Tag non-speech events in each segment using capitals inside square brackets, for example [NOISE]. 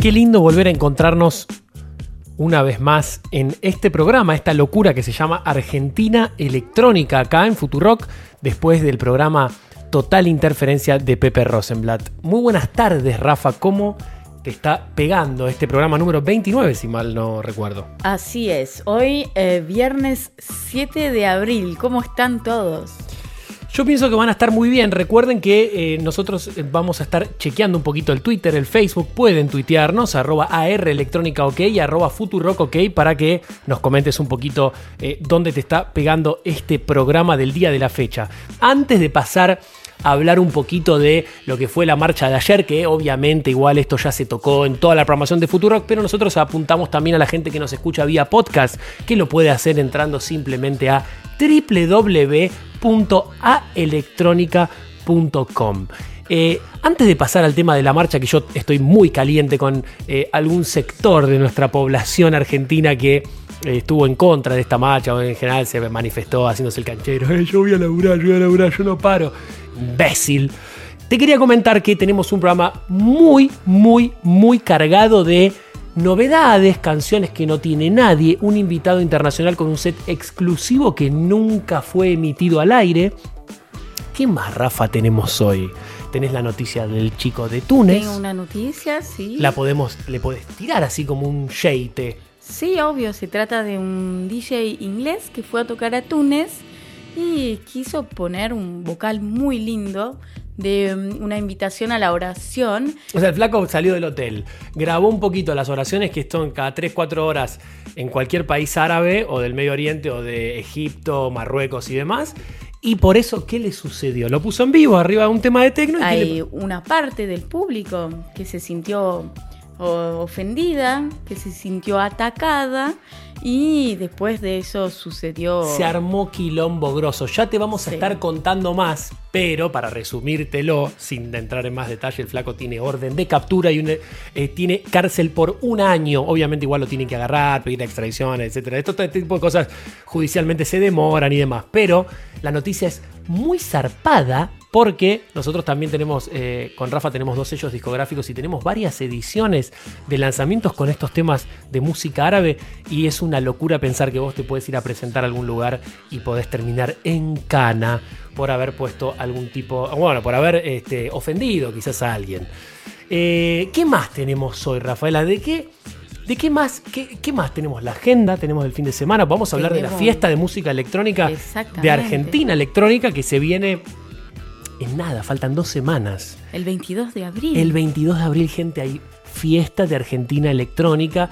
Qué lindo volver a encontrarnos una vez más en este programa, esta locura que se llama Argentina Electrónica, acá en Futurock, después del programa Total Interferencia de Pepe Rosenblatt. Muy buenas tardes, Rafa. ¿Cómo te está pegando este programa número 29, si mal no recuerdo? Así es. Hoy, eh, viernes 7 de abril. ¿Cómo están todos? Yo pienso que van a estar muy bien. Recuerden que eh, nosotros eh, vamos a estar chequeando un poquito el Twitter, el Facebook. Pueden tuitearnos, arroba AR Electrónica OK y arroba Futurock OK para que nos comentes un poquito eh, dónde te está pegando este programa del día de la fecha. Antes de pasar hablar un poquito de lo que fue la marcha de ayer, que obviamente igual esto ya se tocó en toda la programación de Futurock, pero nosotros apuntamos también a la gente que nos escucha vía podcast, que lo puede hacer entrando simplemente a www.aelectronica.com. Eh, antes de pasar al tema de la marcha, que yo estoy muy caliente con eh, algún sector de nuestra población argentina que eh, estuvo en contra de esta marcha, o en general se manifestó haciéndose el canchero, "Eh, yo voy a laburar, yo voy a laburar, yo no paro. Imbécil. Te quería comentar que tenemos un programa muy, muy, muy cargado de novedades, canciones que no tiene nadie, un invitado internacional con un set exclusivo que nunca fue emitido al aire. ¿Qué más, Rafa, tenemos hoy? Tenés la noticia del chico de Túnez. Tengo una noticia, sí. La podemos, le podés tirar así como un sheite. Sí, obvio, se trata de un DJ inglés que fue a tocar a Túnez y quiso poner un vocal muy lindo de um, una invitación a la oración. O sea, el flaco salió del hotel, grabó un poquito las oraciones que están cada 3-4 horas en cualquier país árabe o del Medio Oriente o de Egipto, Marruecos y demás. Y por eso, ¿qué le sucedió? Lo puso en vivo arriba de un tema de tecno. y ¿qué Hay le- una parte del público que se sintió ofendida, que se sintió atacada y después de eso sucedió... Se armó quilombo grosso. Ya te vamos a Sí. estar contando más, pero para resumírtelo, sin entrar en más detalle, el flaco tiene orden de captura y eh, tiene cárcel por un año. Obviamente igual lo tienen que agarrar, pedir extradición, etcétera. Esto, todo este tipo de cosas judicialmente se demoran y demás. Pero la noticia es muy zarpada porque nosotros también tenemos, eh, con Rafa tenemos dos sellos discográficos y tenemos varias ediciones de lanzamientos con estos temas de música árabe y es una locura pensar que vos te puedes ir a presentar a algún lugar y podés terminar en cana por haber puesto algún tipo, bueno, por haber este, ofendido quizás a alguien. Eh, ¿Qué más tenemos hoy, Rafaela? ¿De qué? ¿De qué más? ¿Qué, qué más tenemos? La agenda, tenemos el fin de semana. Vamos a hablar de la fiesta de música electrónica de. Argentina Electrónica que se viene en nada, faltan dos semanas. El 22 de abril. El 22 de abril, gente, hay fiesta de Argentina Electrónica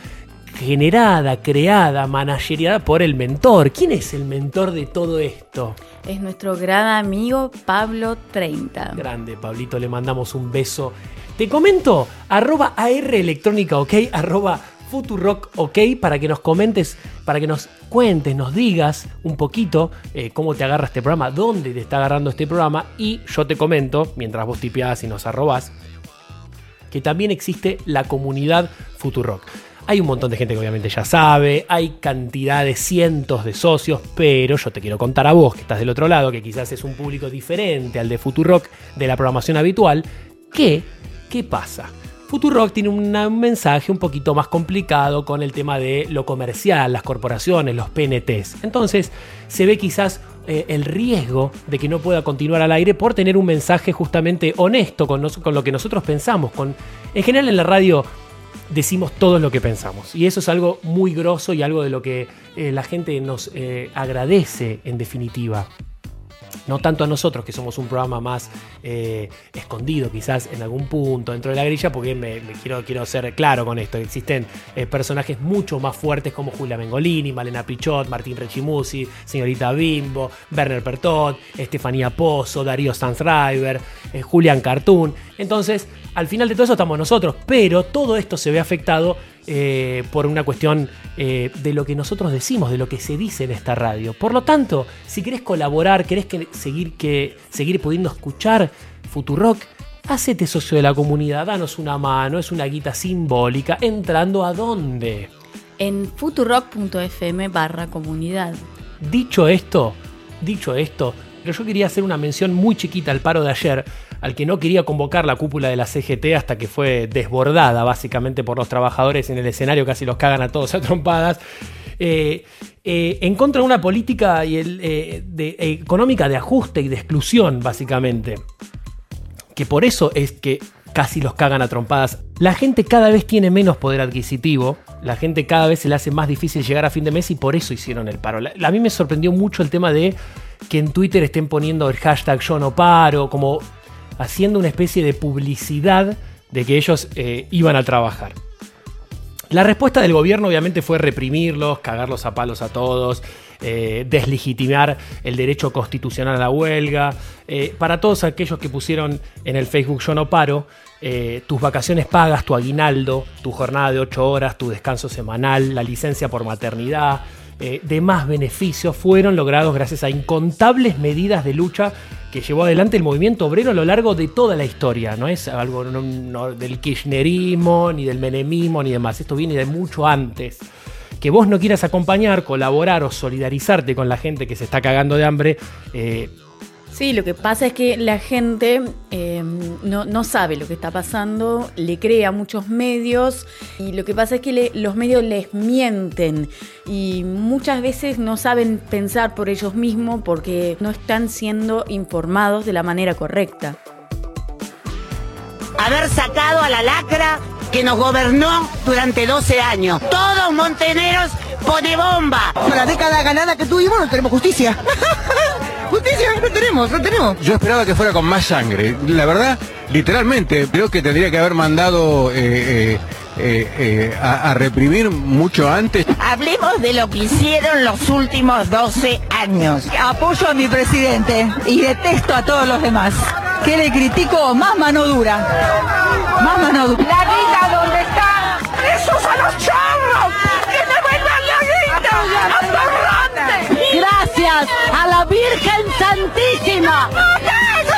generada, creada, manageriada por el mentor. ¿Quién es el mentor de todo esto? Es nuestro gran amigo Pablo 30. Grande, Pablito, le mandamos un beso. Te comento, arroba AR Electrónica, ok, arroba Futurock, ok, para que nos comentes, para que nos cuentes, nos digas un poquito eh, cómo te agarra este programa, dónde te está agarrando este programa, y yo te comento, mientras vos tipeás y nos arrobás, que también existe la comunidad Futurock. Hay un montón de gente que obviamente ya sabe, hay cantidad de cientos de socios, pero yo te quiero contar a vos que estás del otro lado, que quizás es un público diferente al de Futurock de la programación habitual, que, ¿qué pasa? Futurock tiene un mensaje un poquito más complicado con el tema de lo comercial, las corporaciones, los PNTs. Entonces se ve quizás eh, el riesgo de que no pueda continuar al aire por tener un mensaje justamente honesto con, lo que nosotros pensamos. En general en la radio decimos todo lo que pensamos. Y eso es algo muy grosso y algo de lo que eh, la gente nos eh, agradece en definitiva. No tanto a nosotros, que somos un programa más eh, escondido quizás en algún punto dentro de la grilla, porque me, quiero, quiero ser claro con esto. Existen eh, personajes mucho más fuertes como Julia Mengolini, Malena Pichot, Martín Rechimusi, señorita Bimbo, Werner Pertot, Estefanía Pozo, Darío Stanzreiber, eh, Julian Cartoon. Entonces, al final de todo eso estamos nosotros, pero todo esto se ve afectado eh, por una cuestión eh, de lo que nosotros decimos, de lo que se dice en esta radio. Por lo tanto, si querés colaborar, querés seguir, que, seguir pudiendo escuchar Futurock, hacete socio de la comunidad, danos una mano, es una guita simbólica, entrando a dónde. En futurock.fm barra comunidad. Dicho esto, dicho esto, pero yo quería hacer una mención muy chiquita al paro de ayer, al que no quería convocar la cúpula de la CGT hasta que fue desbordada básicamente por los trabajadores en el escenario, casi los cagan a todos a trompadas. Eh, eh, en contra de una política y el, eh, económica de ajuste y de exclusión, básicamente. Que por eso es que casi los cagan a trompadas. La gente cada vez tiene menos poder adquisitivo, la gente cada vez se le hace más difícil llegar a fin de mes y por eso hicieron el paro. A mí me sorprendió mucho el tema de que en Twitter estén poniendo el hashtag yo no paro, como haciendo una especie de publicidad de que ellos eh, iban a trabajar. La respuesta del gobierno obviamente fue reprimirlos, cagarlos a palos a todos, eh, deslegitimar el derecho constitucional a la huelga. Eh, para todos aquellos que pusieron en el Facebook Yo no paro, tus vacaciones pagas, tu aguinaldo, tu jornada de 8 horas, tu descanso semanal, la licencia por maternidad, demás beneficios fueron logrados gracias a incontables medidas de lucha que llevó adelante el movimiento obrero a lo largo de toda la historia. No es algo del kirchnerismo, ni del menemismo, ni demás. Esto viene de mucho antes. Que vos no quieras acompañar, colaborar o solidarizarte con la gente que se está cagando de hambre. Eh, Sí, lo que pasa es que la gente eh, no, sabe lo que está pasando, le crea muchos medios y lo que pasa es que los medios les mienten y muchas veces no saben pensar por ellos mismos porque no están siendo informados de la manera correcta. Haber sacado a la lacra que nos gobernó durante 12 años. Todos monteneros pone bomba. Con la década ganada que tuvimos no tenemos justicia. [LAUGHS] Justicia, no tenemos, no tenemos. Yo esperaba que fuera con más sangre. La verdad, literalmente, creo que tendría que haber mandado eh, eh, eh, a, reprimir mucho antes. Hablemos de lo que hicieron los últimos 12 años. Apoyo a mi presidente y detesto a todos los demás. Que le critico más mano dura. Más mano dura. La vida donde está. ¡Esos a los chorros! ¡Que me vuelvan la guita! Gracias a la Virgen Santísima. ¡Es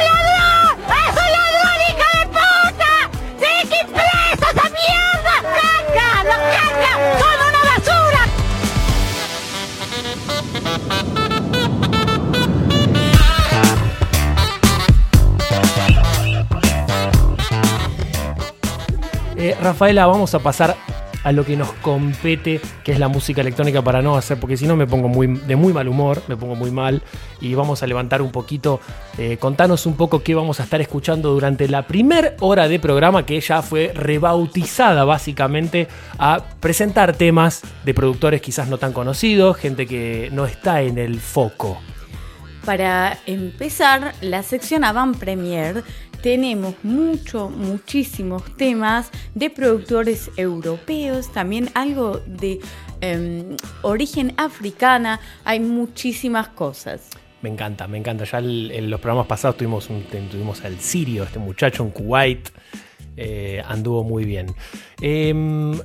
Rafaela, vamos a pasar a lo que nos compete, que es la música electrónica para no hacer, porque si no me pongo muy, de muy mal humor, me pongo muy mal y vamos a levantar un poquito, eh, contanos un poco qué vamos a estar escuchando durante la primera hora de programa que ya fue rebautizada básicamente a presentar temas de productores quizás no tan conocidos, gente que no está en el foco. Para empezar, la sección Avant Premier tenemos mucho, muchísimos temas de productores europeos, también algo de em, origen africana, hay muchísimas cosas. Me encanta, me encanta. Ya en los programas pasados tuvimos, tuvimos al Sirio, este muchacho en Kuwait, eh, anduvo muy bien. Eh,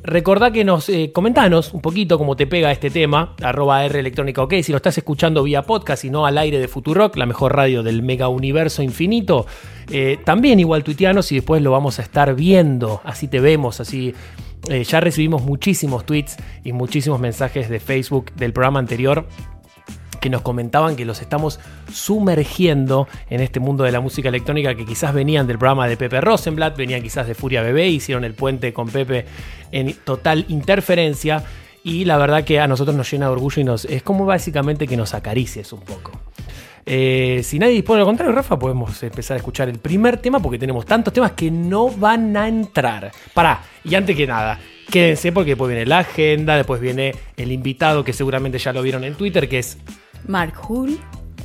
recordá que nos eh, comentanos un poquito cómo te pega este tema, arroba R electrónica OK, si lo estás escuchando vía podcast y no al aire de Futurock, la mejor radio del mega universo infinito. Eh, también igual tuiteanos y después lo vamos a estar viendo, así te vemos, así ya recibimos muchísimos tweets y muchísimos mensajes de Facebook del programa anterior que nos comentaban que los estamos sumergiendo en este mundo de la música electrónica que quizás venían del programa de Pepe Rosenblatt, venían quizás de Furia Bebé, hicieron el puente con Pepe en total interferencia y la verdad que a nosotros nos llena de orgullo y nos, es como básicamente que nos acaricies un poco. Eh, si nadie dispone al contrario, Rafa, podemos empezar a escuchar el primer tema porque tenemos tantos temas que no van a entrar. Pará, y antes que nada, quédense porque después viene la agenda, después viene el invitado que seguramente ya lo vieron en Twitter, que es Mark Hull.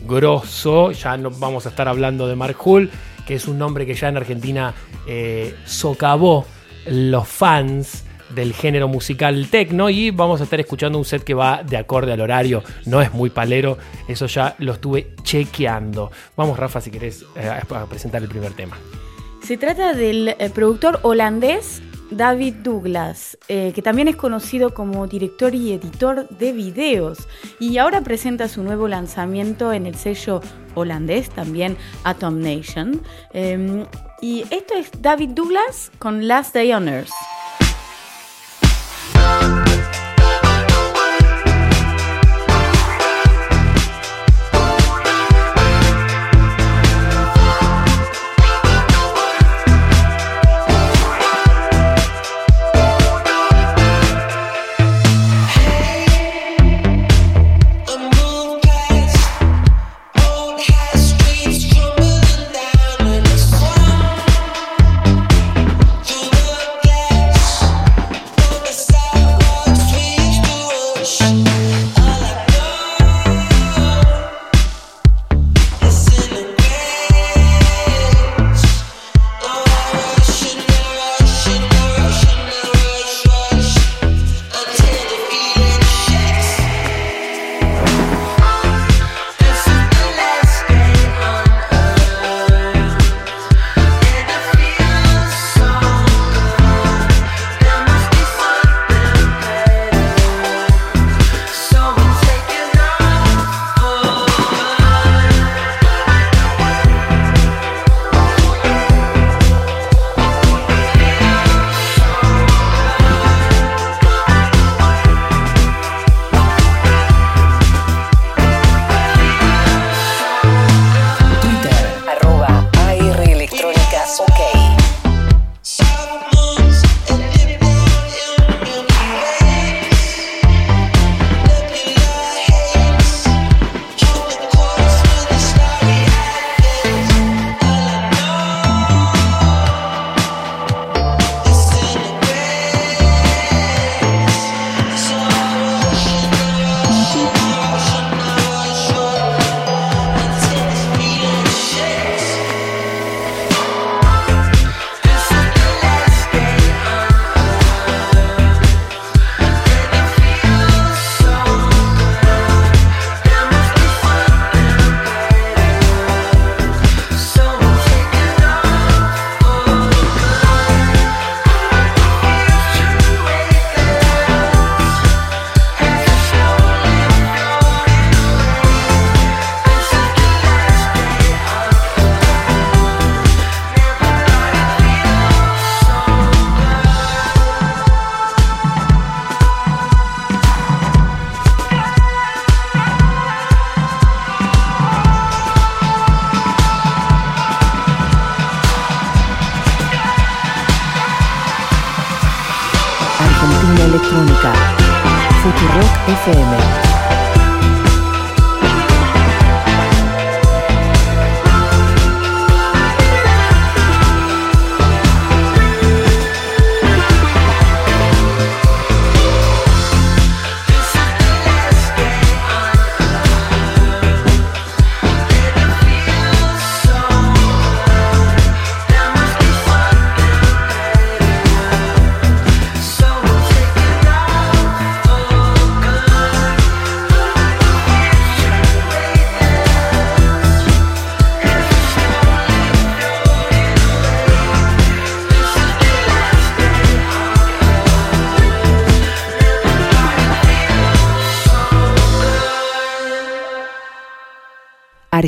grosso. Ya no vamos a estar hablando de Mark Hull, que es un nombre que ya en Argentina eh, socavó los fans del género musical techno y vamos a estar escuchando un set que va de acorde al horario, no es muy palero, eso ya lo estuve chequeando. Vamos Rafa si querés eh, a presentar el primer tema. Se trata del eh, productor holandés David Douglas, eh, que también es conocido como director y editor de videos, y ahora presenta su nuevo lanzamiento en el sello holandés, también Atom Nation. Em, y esto es David Douglas con Last Day on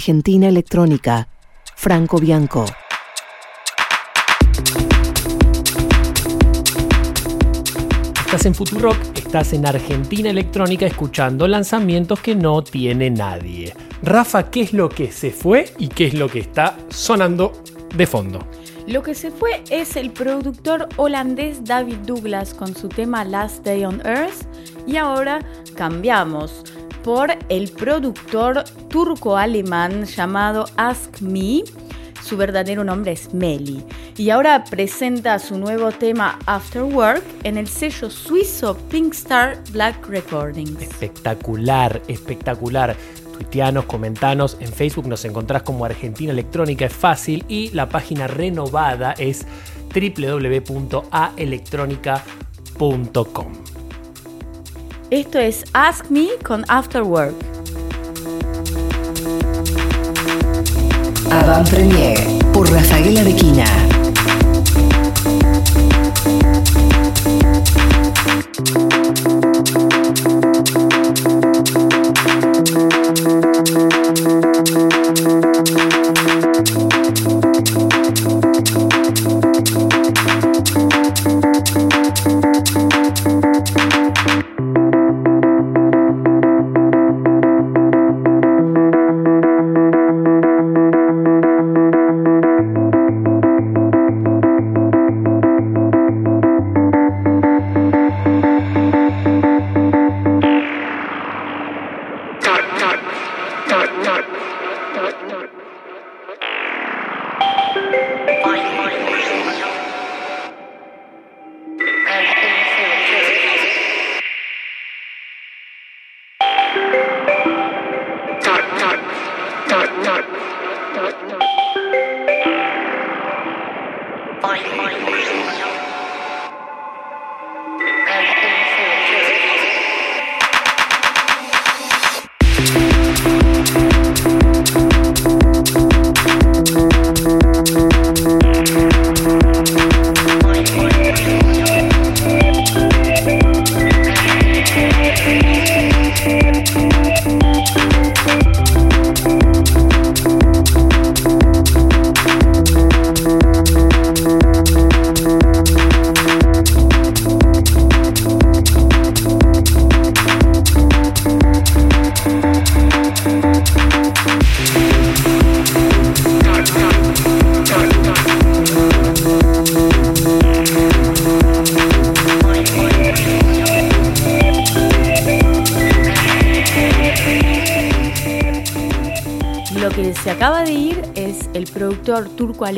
Argentina Electrónica. Franco Bianco. Estás en Futurock, estás en Argentina Electrónica escuchando lanzamientos que no tiene nadie. Rafa, ¿qué es lo que se fue y qué es lo que está sonando de fondo? Lo que se fue es el productor holandés David Douglas con su tema Last Day on Earth y ahora cambiamos por el productor turco-alemán llamado Ask Me. Su verdadero nombre es Meli. Y ahora presenta su nuevo tema After Work en el sello suizo Pink Star Black Recordings. Espectacular, espectacular. tuiteanos, comentanos. En Facebook nos encontrás como Argentina Electrónica, es fácil. Y la página renovada es www.aelectronica.com. Esto es Ask Me con After Work. Avant Premier por Rafaela Arequina.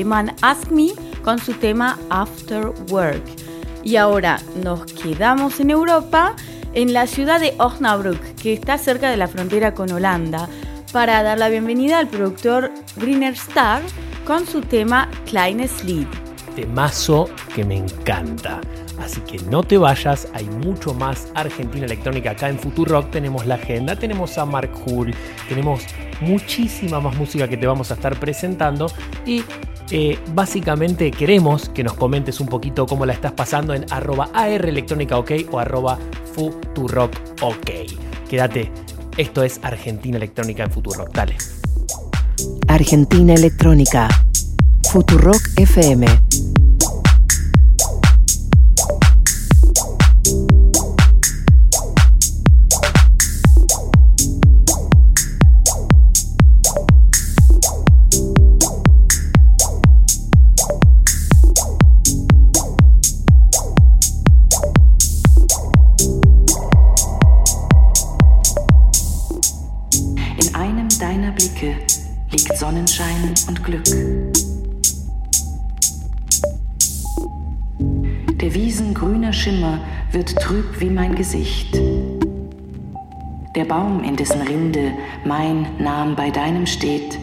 Turco-alemán Ask Me con su tema After Work. Y ahora nos quedamos en Europa, en la ciudad de Osnabrück, que está cerca de la frontera con Holanda, para dar la bienvenida al productor Greener Star con su tema Kleines Lied. Temazo que me encanta. Así que no te vayas, hay mucho más Argentina Electrónica acá en Futurock. Tenemos la agenda, tenemos a Mark Hull, tenemos muchísima más música que te vamos a estar presentando y eh, básicamente queremos que nos comentes un poquito cómo la estás pasando en arroba AR Electrónica OK o arroba Futurock OK. Quédate, esto es Argentina Electrónica en Futurock. Dale. Argentina Electrónica. Futurock FM. Gesicht. Der Baum, in dessen Rinde mein Name bei deinem steht,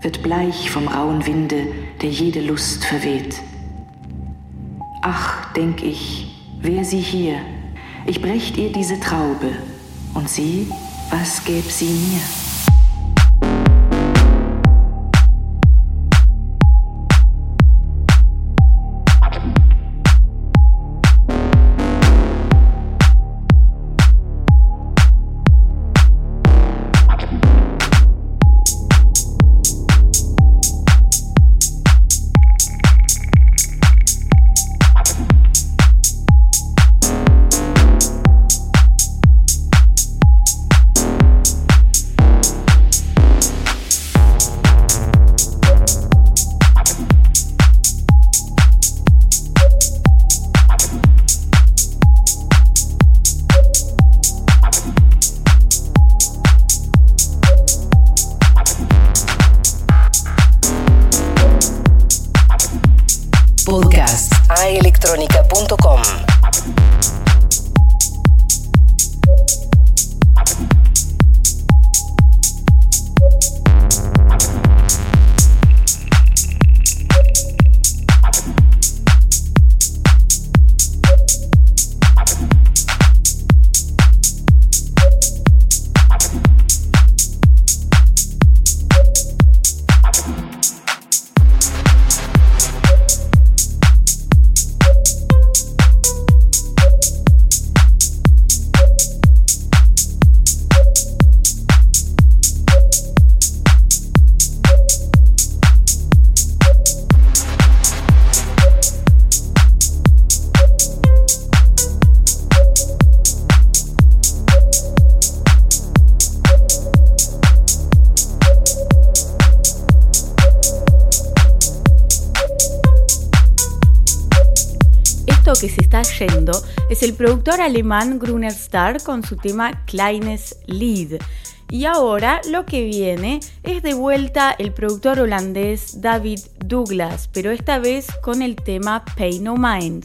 wird bleich vom rauen Winde, der jede Lust verweht. Ach, denk ich, wär sie hier, ich brächt ihr diese Traube, und sie, was gäb sie mir? Alemán Gruner Star con su tema Kleines Lied. Y ahora lo que viene es de vuelta el productor holandés David Douglas, pero esta vez con el tema Pay No Mind.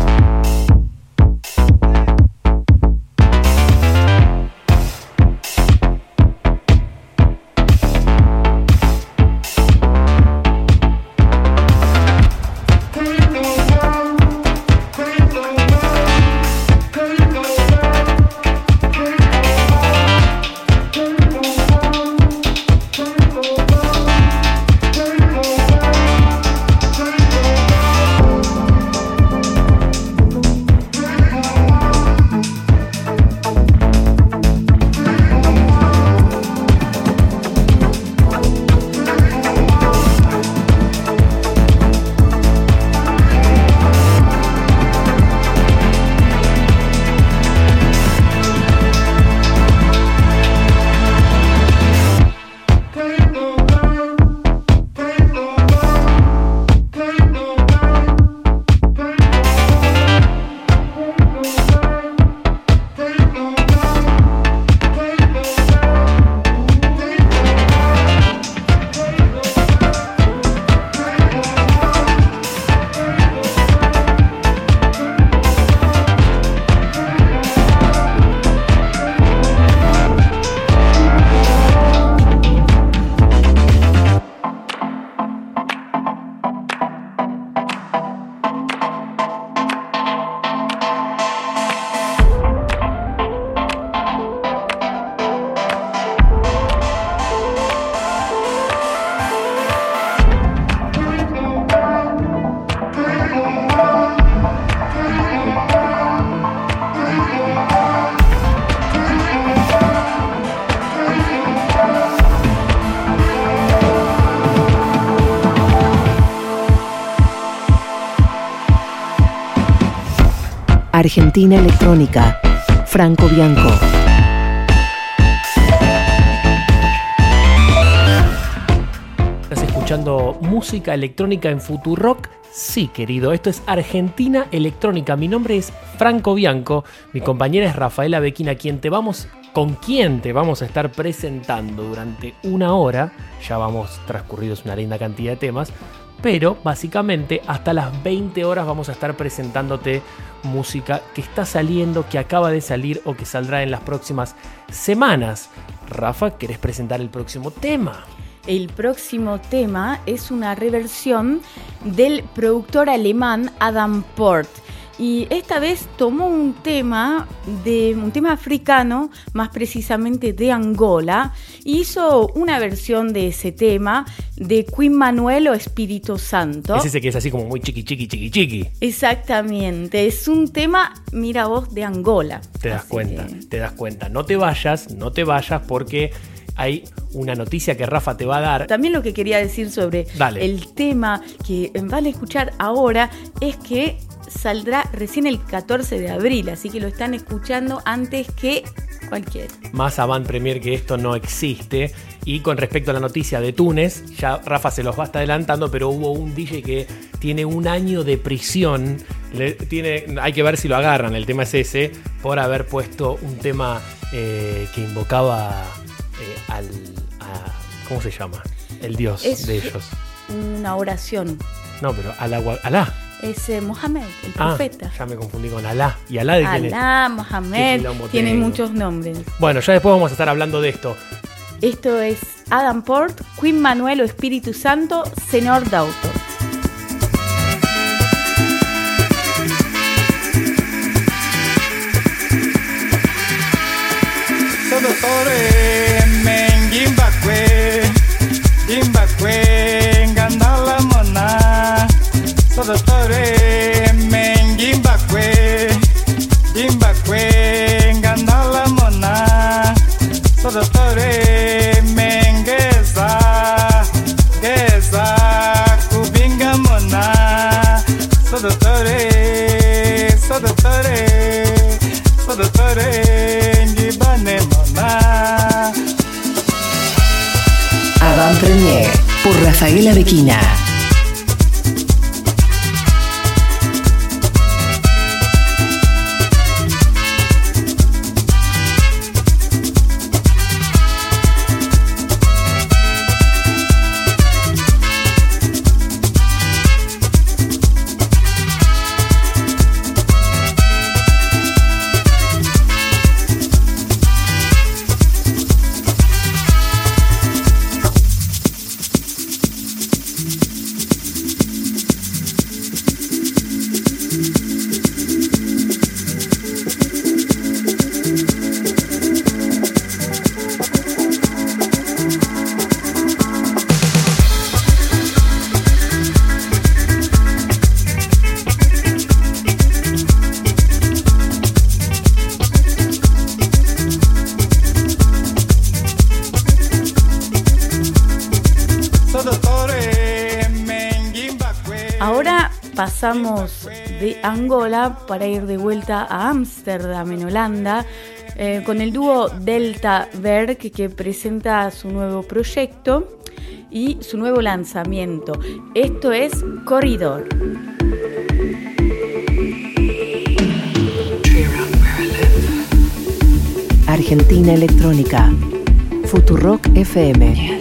Argentina Electrónica. Franco Bianco. ¿Estás escuchando música electrónica en Futurock? Sí, querido, esto es Argentina Electrónica. Mi nombre es Franco Bianco, mi compañera es Rafaela Bequina, quien te vamos, con quien te vamos a estar presentando durante una hora. Ya vamos transcurridos una linda cantidad de temas, pero básicamente hasta las 20 horas vamos a estar presentándote música que está saliendo, que acaba de salir o que saldrá en las próximas semanas. Rafa, ¿querés presentar el próximo tema? El próximo tema es una reversión del productor alemán Adam Port. Y esta vez tomó un tema de un tema africano, más precisamente de Angola, e hizo una versión de ese tema de Queen Manuel o Espíritu Santo. Es ese que es así como muy chiqui chiqui chiqui chiqui. Exactamente, es un tema, mira vos, de Angola. Te das cuenta, que- te das cuenta. No te vayas, no te vayas porque hay una noticia que Rafa te va a dar. También lo que quería decir sobre Dale. el tema que van a escuchar ahora es que saldrá recién el 14 de abril, así que lo están escuchando antes que cualquiera. Más avant premier que esto no existe. Y con respecto a la noticia de Túnez, ya Rafa se los va a estar adelantando, pero hubo un DJ que tiene un año de prisión. Le- tiene, hay que ver si lo agarran, el tema es ese, por haber puesto un tema eh, que invocaba eh, al. a- ¿Cómo se llama? El dios Es- de ellos. Una oración. No, pero al agua. Alá. Es eh, Mohamed, el Ah, profeta. ya me confundí con Alá. ¿Y Alá de quién es? Alá, Mohamed, tiene tengo. muchos nombres. Bueno, ya después vamos a estar hablando de esto. Esto es Adam Port, Queen Manuel o Espíritu Santo, Senor Dauto. Sodotore men Avant Premier por Rafaela Bequina. Para ir de vuelta a Ámsterdam, en Holanda, eh, con el dúo Delta Berg que presenta su nuevo proyecto y su nuevo lanzamiento. Esto es Corridor. Argentina Electrónica. Futurock FM.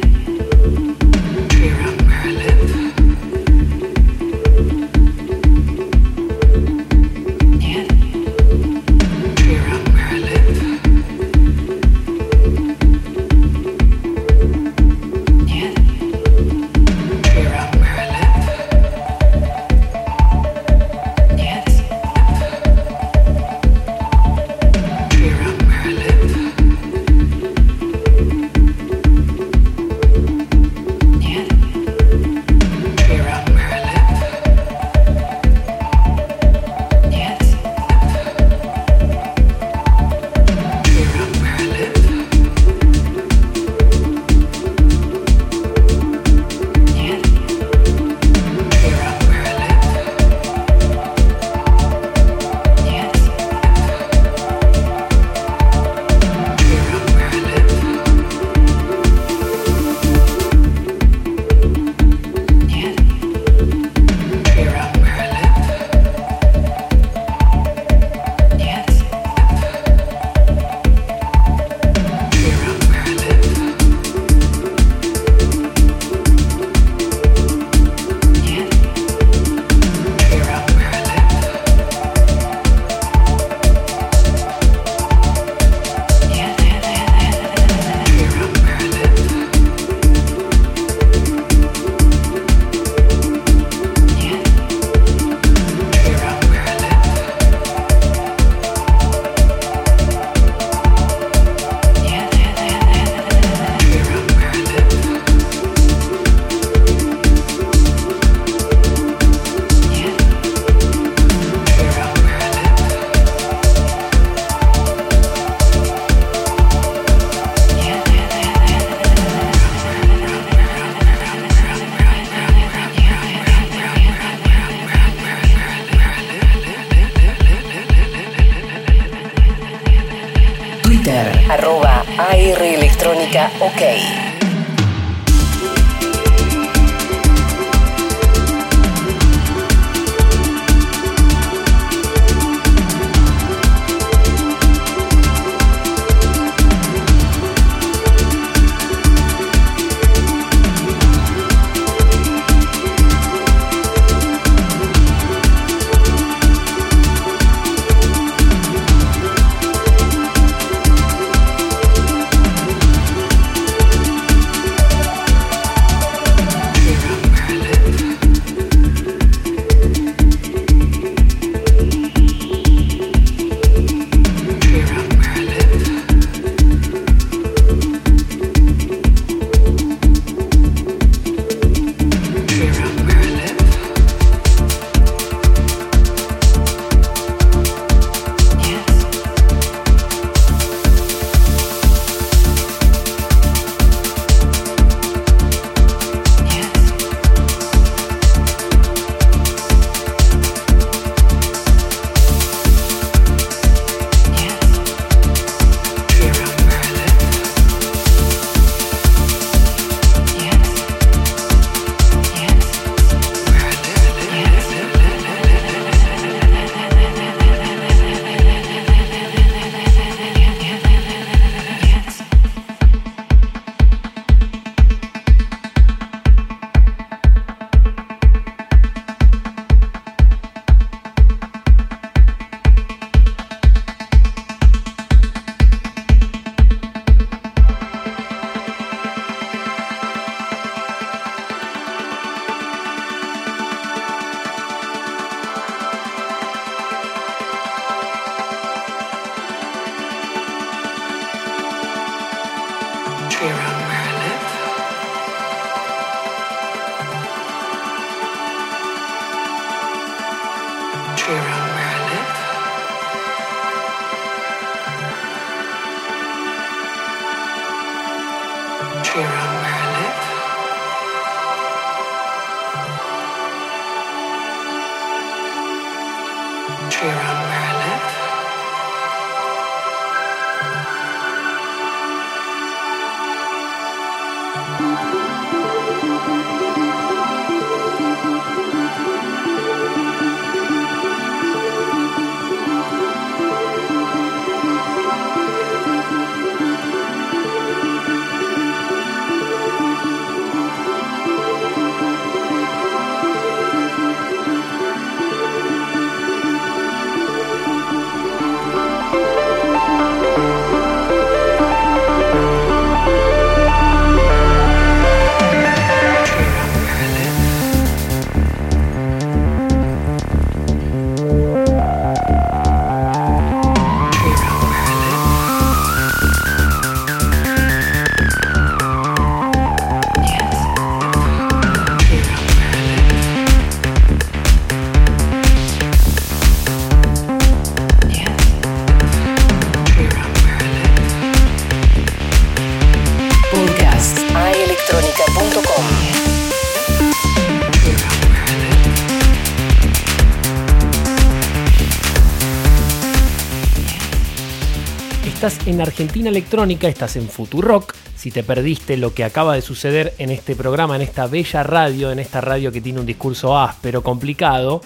En Argentina Electrónica, estás en Futurock. Si te perdiste lo que acaba de suceder en este programa, en esta bella radio, en esta radio que tiene un discurso áspero, complicado,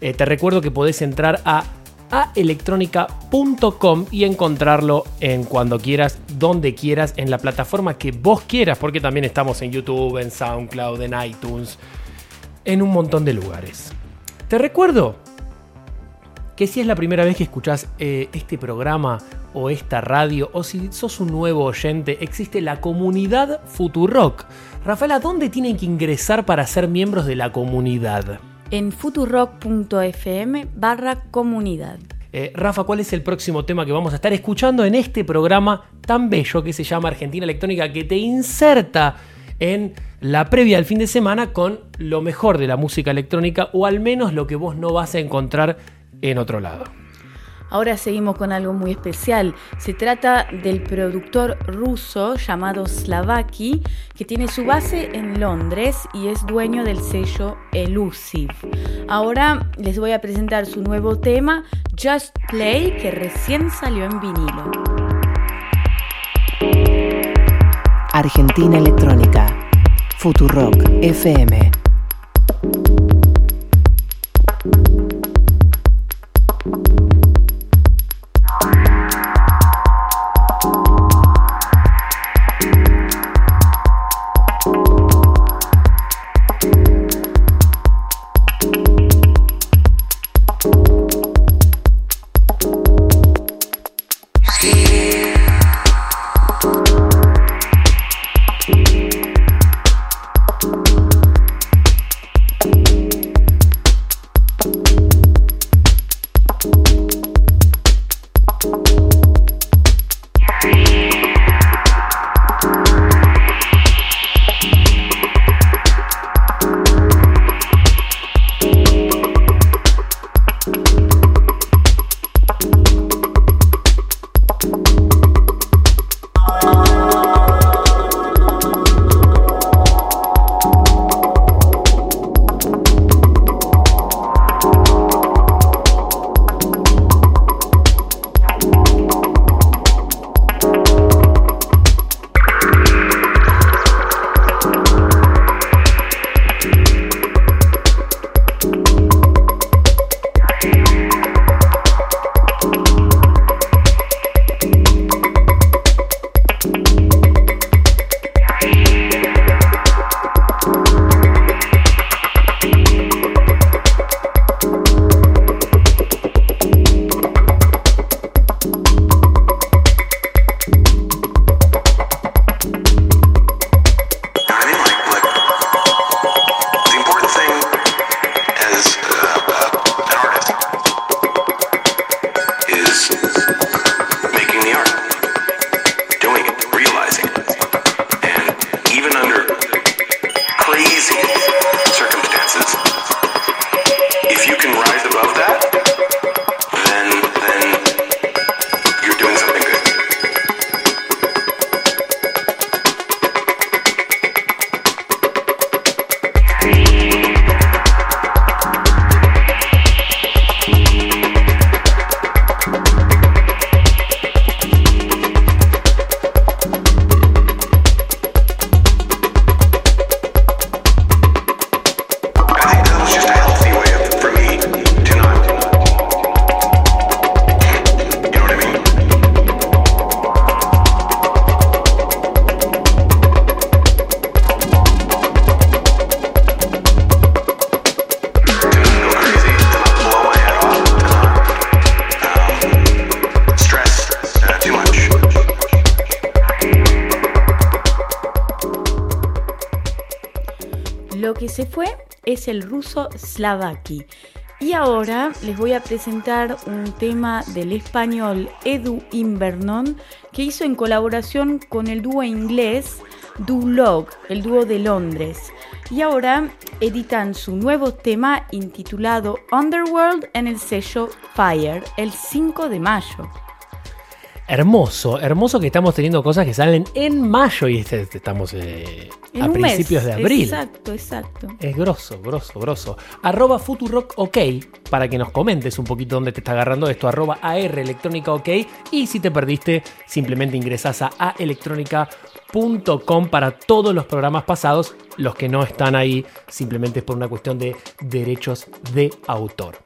eh, te recuerdo que podés entrar a aelectronica.com y encontrarlo en cuando quieras, donde quieras, en la plataforma que vos quieras, porque también estamos en YouTube, en SoundCloud, en iTunes, en un montón de lugares. Te recuerdo que si es la primera vez que escuchás eh, este programa o esta radio, o si sos un nuevo oyente, existe la comunidad Futurock. Rafaela, ¿dónde tienen que ingresar para ser miembros de la comunidad? En futurock.fm barra comunidad. Eh, Rafa, ¿cuál es el próximo tema que vamos a estar escuchando en este programa tan bello que se llama Argentina Electrónica, que te inserta en la previa del fin de semana con lo mejor de la música electrónica o al menos lo que vos no vas a encontrar en otro lado? Ahora seguimos con algo muy especial. Se trata del productor ruso llamado Slavaki, que tiene su base en Londres y es dueño del sello Elusive. Ahora les voy a presentar su nuevo tema, Just Play, que recién salió en vinilo. Argentina Electrónica. Futurock FM. Se fue es el ruso Slavaki. Y ahora les voy a presentar un tema del español Edu Invernon que hizo en colaboración con el dúo inglés Dulog, el dúo de Londres. Y ahora editan su nuevo tema intitulado Underworld en el sello Fire el 5 de mayo. Hermoso, hermoso que estamos teniendo cosas que salen en mayo y este- estamos eh, a mes. principios de abril. Exacto, exacto. Es grosso, grosso, grosso. Arroba Futurock OK para que nos comentes un poquito dónde te está agarrando esto. Arroba AR Electrónica OK. Y si te perdiste, simplemente ingresas a aelectronica.com para todos los programas pasados. Los que no están ahí simplemente es por una cuestión de derechos de autor.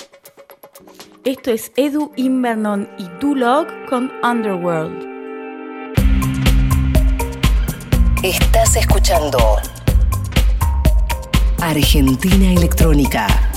Esto es Edu Invernon y Dulog con Underworld. Estás escuchando Argentina Electrónica.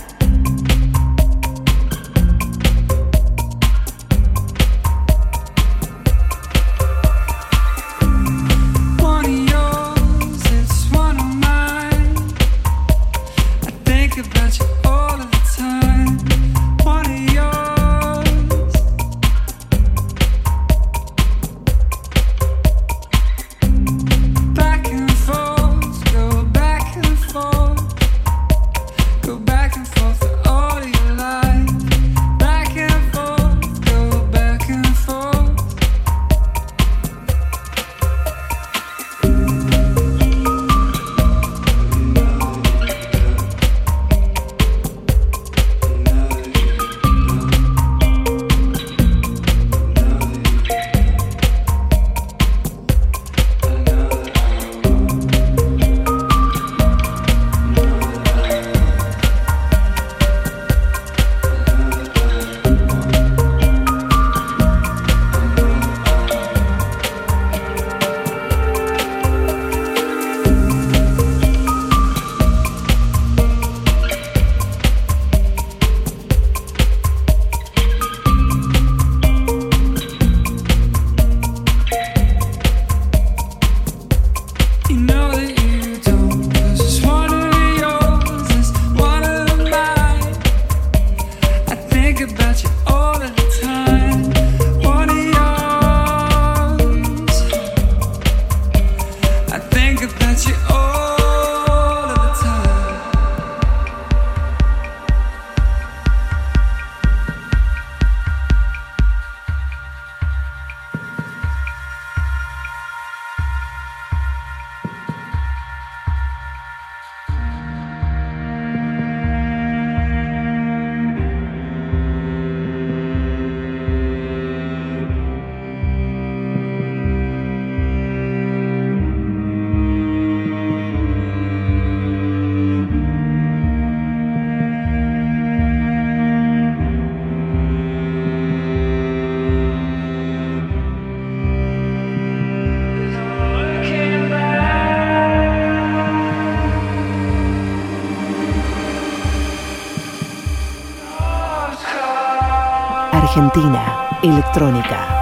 Argentina Electrónica.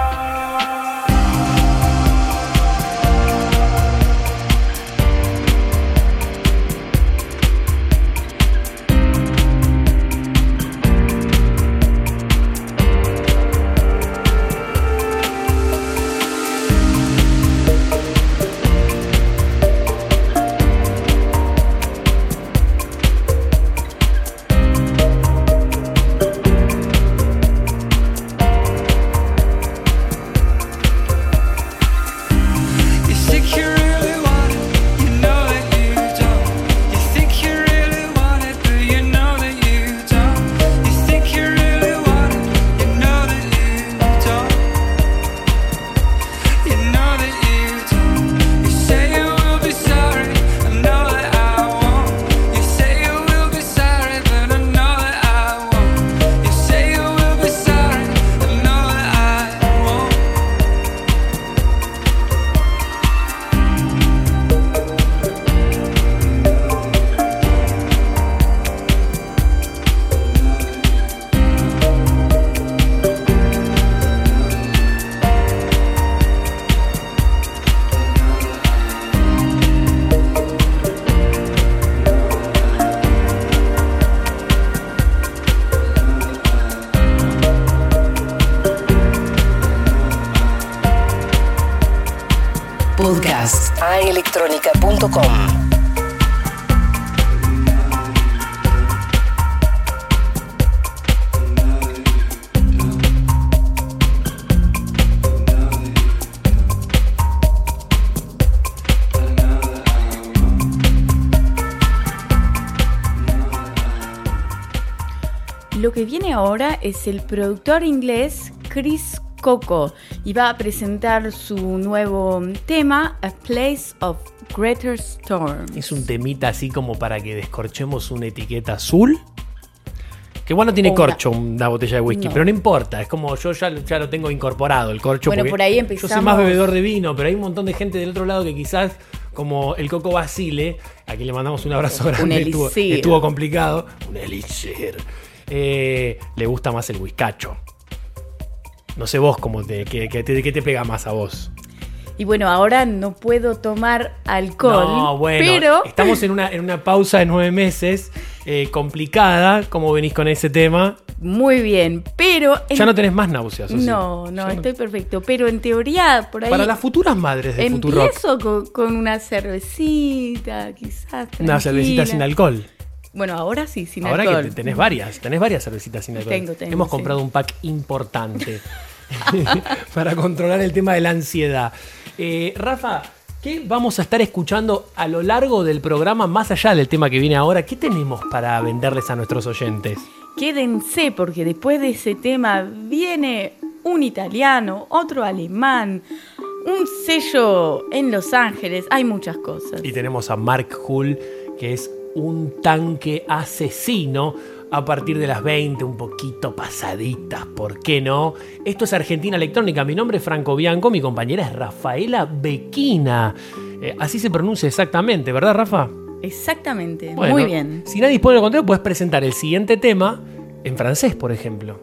Ahora es el productor inglés Chris Coco y va a presentar su nuevo tema, A Place of Greater Storm. Es un temita así como para que descorchemos una etiqueta azul. Que igual no tiene una- corcho una botella de whisky, No. pero no importa. Es como yo ya, ya lo tengo incorporado, el corcho. Bueno, por ahí Yo soy empezamos- más bebedor de vino, pero hay un montón de gente del otro lado que quizás, como el Coco Basile, a quien le mandamos un abrazo grande, estuvo, elixir. estuvo complicado. Un elixir. Eh, le gusta más el whiskacho. No sé vos cómo te, qué, qué te, qué te pega más a vos. Y bueno, ahora no puedo tomar alcohol, No, bueno, pero estamos en una, en una pausa de nueve meses eh, complicada. ¿Cómo venís con ese tema? muy bien, pero en- Ya no tenés más náuseas. ¿o sí? no, no, Ya estoy perfecto, pero en teoría por ahí Para las futuras madres de Futurock. empiezo con, con una cervecita, quizás Una cervecita sin alcohol. Bueno, ahora sí, sin Ahora alcohol. que te- tenés varias, tenés varias cervecitas sin alcohol. Tengo, tengo, Hemos sí. comprado un pack importante [LAUGHS] [LAUGHS] para controlar el tema de la ansiedad. Eh, Rafa, ¿qué vamos a estar escuchando a lo largo del programa, más allá del tema que viene ahora? ¿Qué tenemos para venderles a nuestros oyentes? Quédense porque después de ese tema viene un italiano, otro alemán, un sello en Los Ángeles, hay muchas cosas. Y tenemos a Mark Hull, que es un tanque asesino a partir de las 20, un poquito pasaditas, ¿por qué no? Esto es Argentina Electrónica, mi nombre es Franco Bianco, mi compañera es Rafaela Bequina. Eh, así se pronuncia exactamente, ¿verdad, Rafa? Exactamente, Bueno, muy bien. Si nadie dispone del contrario, puedes presentar el siguiente tema en francés, por ejemplo.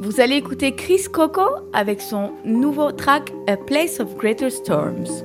Vous allez écouter Chris Coco avec son nouveau track A Place of Greater Storms.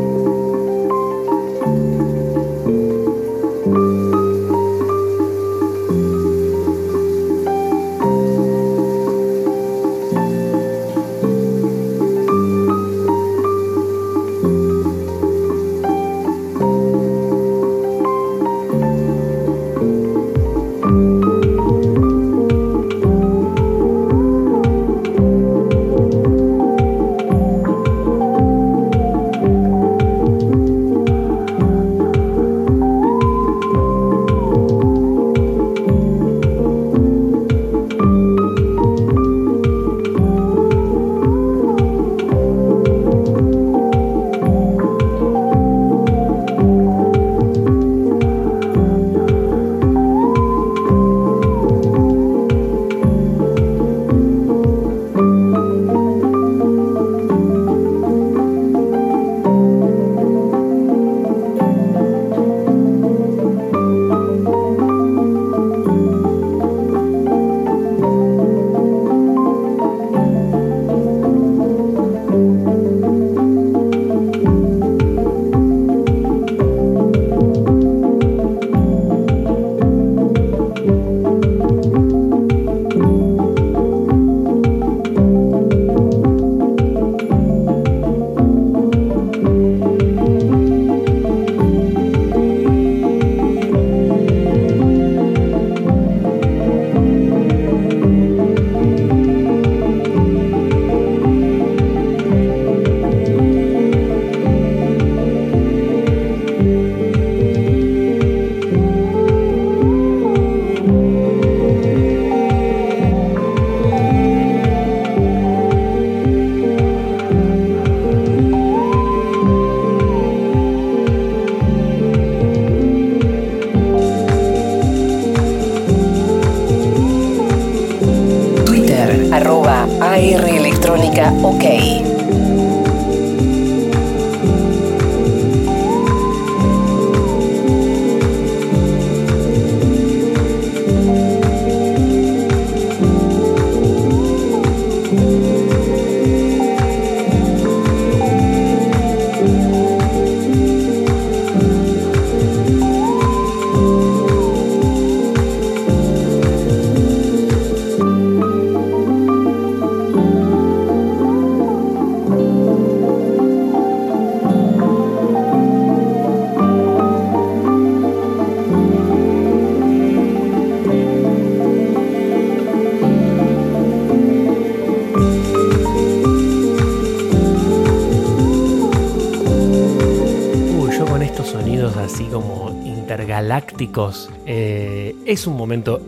Eh, es un momento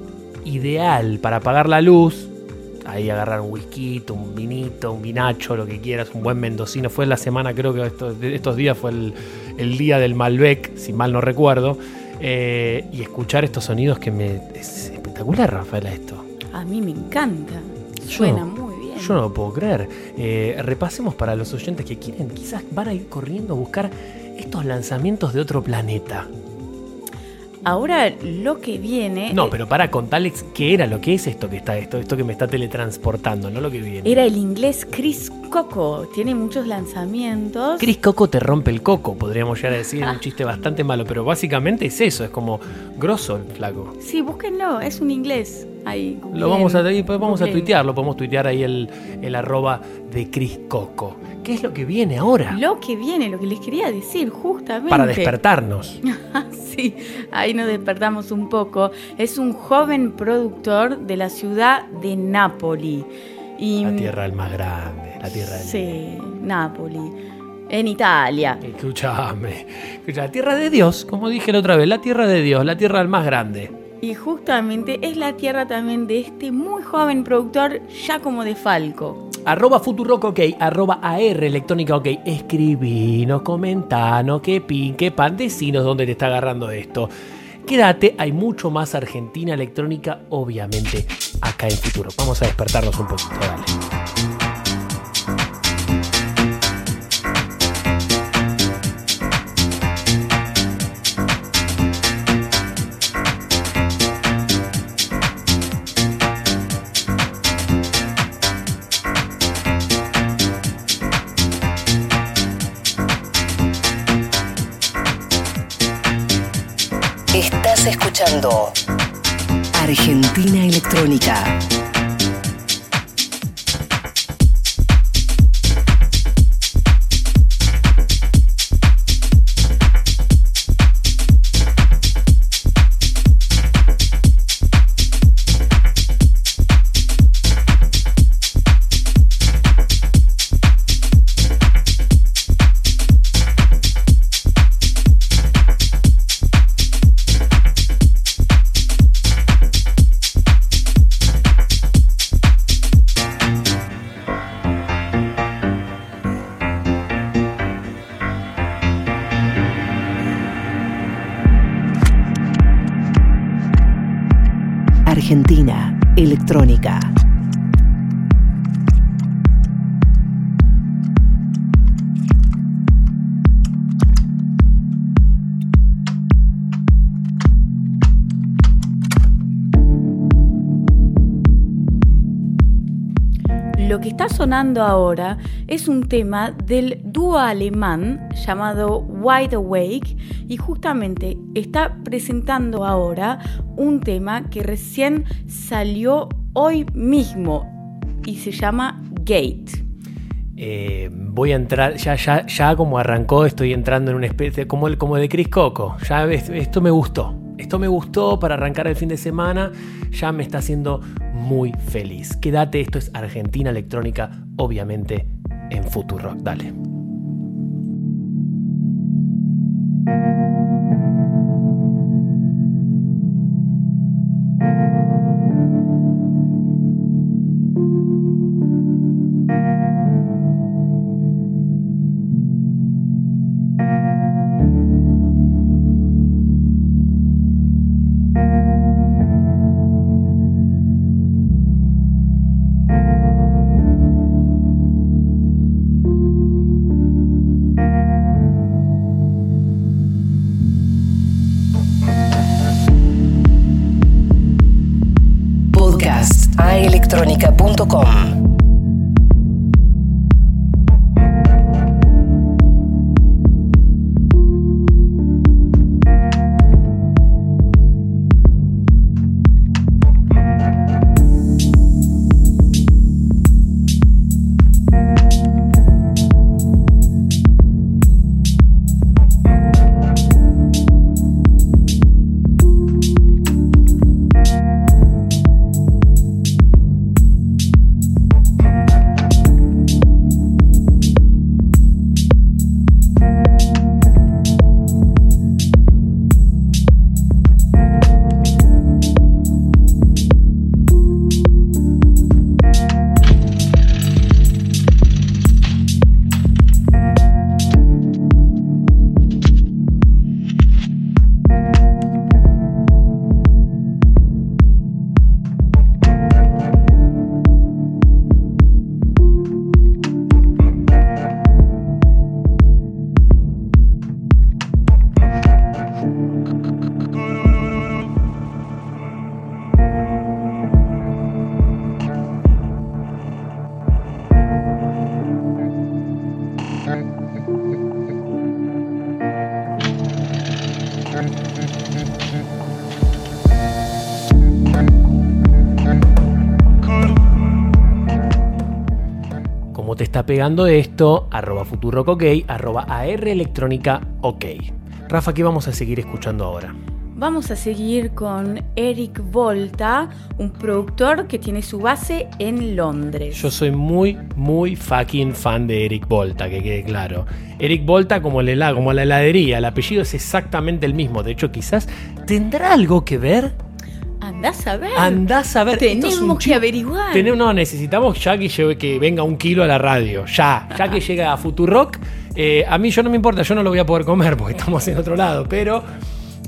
ideal para apagar la luz. Ahí agarrar un whisky, un vinito, un vinacho, lo que quieras, un buen mendocino. Fue la semana, creo que estos, estos días fue el, el día del Malbec, si mal no recuerdo. Eh, y escuchar estos sonidos que me. Es espectacular, Rafaela, esto. A mí me encanta. Suena muy bien. Yo no lo puedo creer. Eh, repasemos para los oyentes que quieren, quizás van a ir corriendo a buscar estos lanzamientos de otro planeta. Ahora lo que viene. No, pero para contarles qué era lo que es esto que está, esto, esto que me está teletransportando, no lo que viene. Era el inglés Chris Coco. Tiene muchos lanzamientos. Chris Coco te rompe el coco, podríamos llegar a decir, un chiste bastante malo, pero básicamente es eso, es como grosso el flaco. Sí, búsquenlo, es un inglés. Ahí, Lo vamos a, pues, vamos a googleen. tuitearlo, podemos tuitear ahí el, el arroba de Chris Coco. ¿Qué es lo que viene ahora? Lo que viene, lo que les quería decir, justamente. Para despertarnos. [LAUGHS] sí, ahí nos despertamos un poco. Es un joven productor de la ciudad de Nápoli. Y, La tierra del más grande, la tierra del... Sí, Nápoli. En Italia. Escúchame, la tierra de Dios, como dije la otra vez, la tierra de Dios, la tierra del más grande. Y justamente es la tierra también de este muy joven productor, Giacomo de Falco. Arroba Futurock OK, arroba AR Electrónica OK. Escribinos, comentanos, qué pin, qué pan, decinos dónde te está agarrando esto. Quédate, hay mucho más Argentina Electrónica, obviamente, acá en Futuro. Vamos a despertarnos un poquito, dale. Argentina Electrónica. Ahora es un tema del dúo alemán llamado Wide Awake y justamente está presentando ahora un tema que recién salió hoy mismo y se llama Gate. Eh, voy a entrar, ya, ya, ya como arrancó, estoy entrando en una especie, como el, como de Chris Coco. Ya ves, esto me gustó. Esto me gustó para arrancar el fin de semana. Ya me está haciendo muy feliz. Quédate, esto es Argentina Electrónica, obviamente en Futurock. Dale. aelectronica.com. pegando esto, arroba Futurock OK, arroba AR Electrónica OK. Rafa, ¿qué vamos a seguir escuchando ahora? Vamos a seguir con Eric Volta, un productor que tiene su base en Londres. Yo soy muy, muy fucking fan de Eric Volta, que quede claro. Eric Volta como, el hela- como la heladería, el apellido es exactamente el mismo. De hecho, quizás tendrá algo que ver. Andás a ver. Andás a ver. esto es Tenemos que averiguar. Tenemos- no, necesitamos ya que, lleve- que venga un kilo a la radio. Ya, ya que llega a Futurock. eh, a mí yo no me importa, yo no lo voy a poder comer porque estamos en otro lado. Pero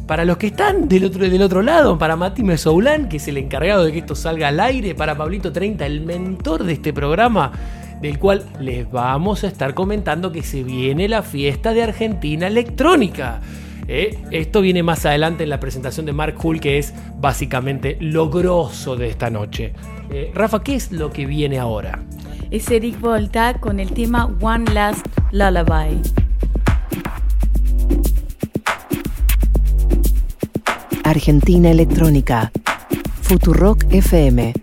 para los que están del otro, del otro lado, para Mati Mesoulán, que es el encargado de que esto salga al aire, para Pablito 30, el mentor de este programa, del cual les vamos a estar comentando que se viene la fiesta de Argentina electrónica. Eh, esto viene más adelante en la presentación de Mark Hull, que es básicamente lo grosso de esta noche. Eh, Rafa, ¿qué es lo que viene ahora? Es Eric Volta con el tema One Last Lullaby. Argentina Electrónica. Futurock FM.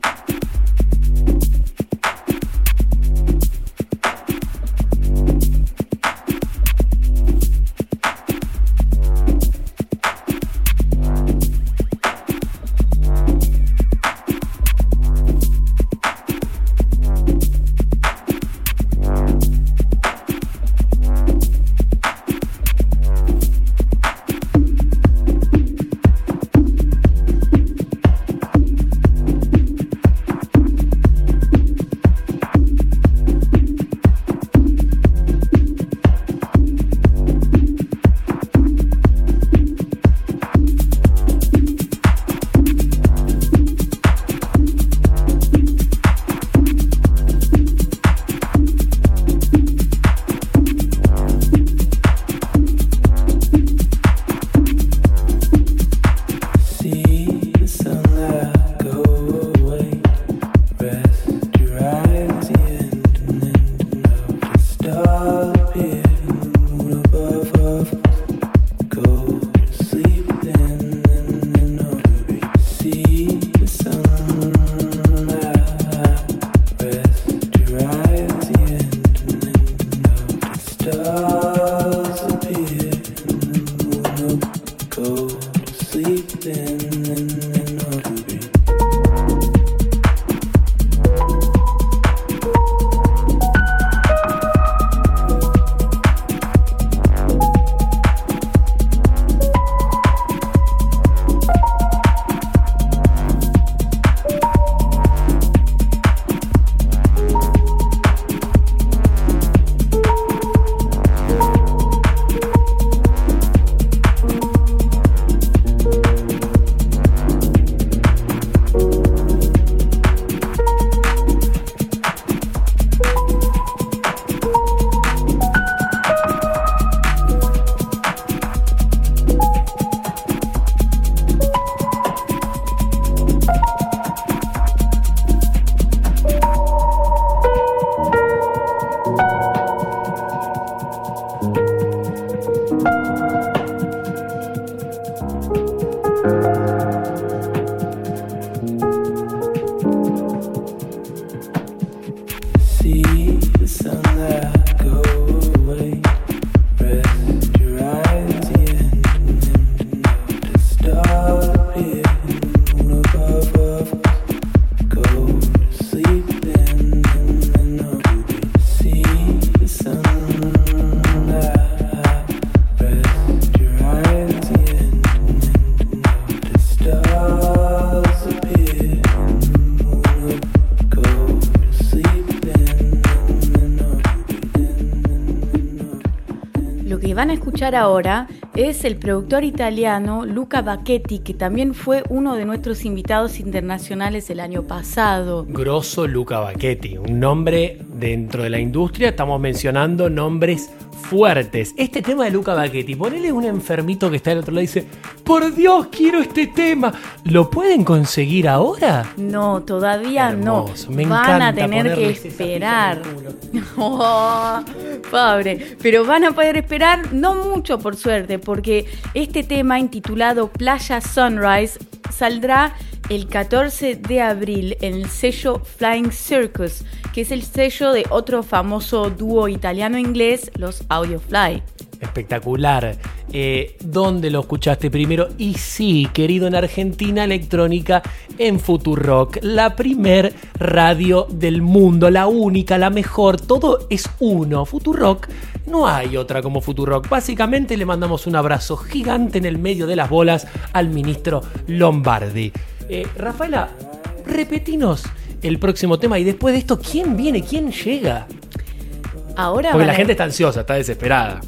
Van a escuchar ahora es el productor italiano Luca Bacchetti, que también fue uno de nuestros invitados internacionales el año pasado. Grosso Luca Bacchetti, un nombre dentro de la industria, estamos mencionando nombres fuertes. Este tema de Luca Bacchetti, ponele un enfermito que está del otro lado y dice, por Dios, quiero este tema. ¿Lo pueden conseguir ahora? No, todavía Hermoso, no. me van a tener que esperar. [LAUGHS] [LAUGHS] pobre. Pero van a poder esperar no mucho, por suerte, porque este tema intitulado Playa Sunrise saldrá el 14 de abril en el sello Flying Circus, que es el sello de otro famoso dúo italiano-inglés, los Audiofly. Espectacular. Eh, ¿Dónde lo escuchaste primero? Y sí, querido, en Argentina Electrónica, en Futurock, la primer radio del mundo, la única, la mejor, todo es uno. Futurock, no hay otra como Futurock. Básicamente le mandamos un abrazo gigante en el medio de las bolas al ministro Lombardi. Eh, Rafaela, repetinos el próximo tema y después de esto, ¿quién viene? ¿Quién llega? Ahora Porque la a- gente está ansiosa, está desesperada.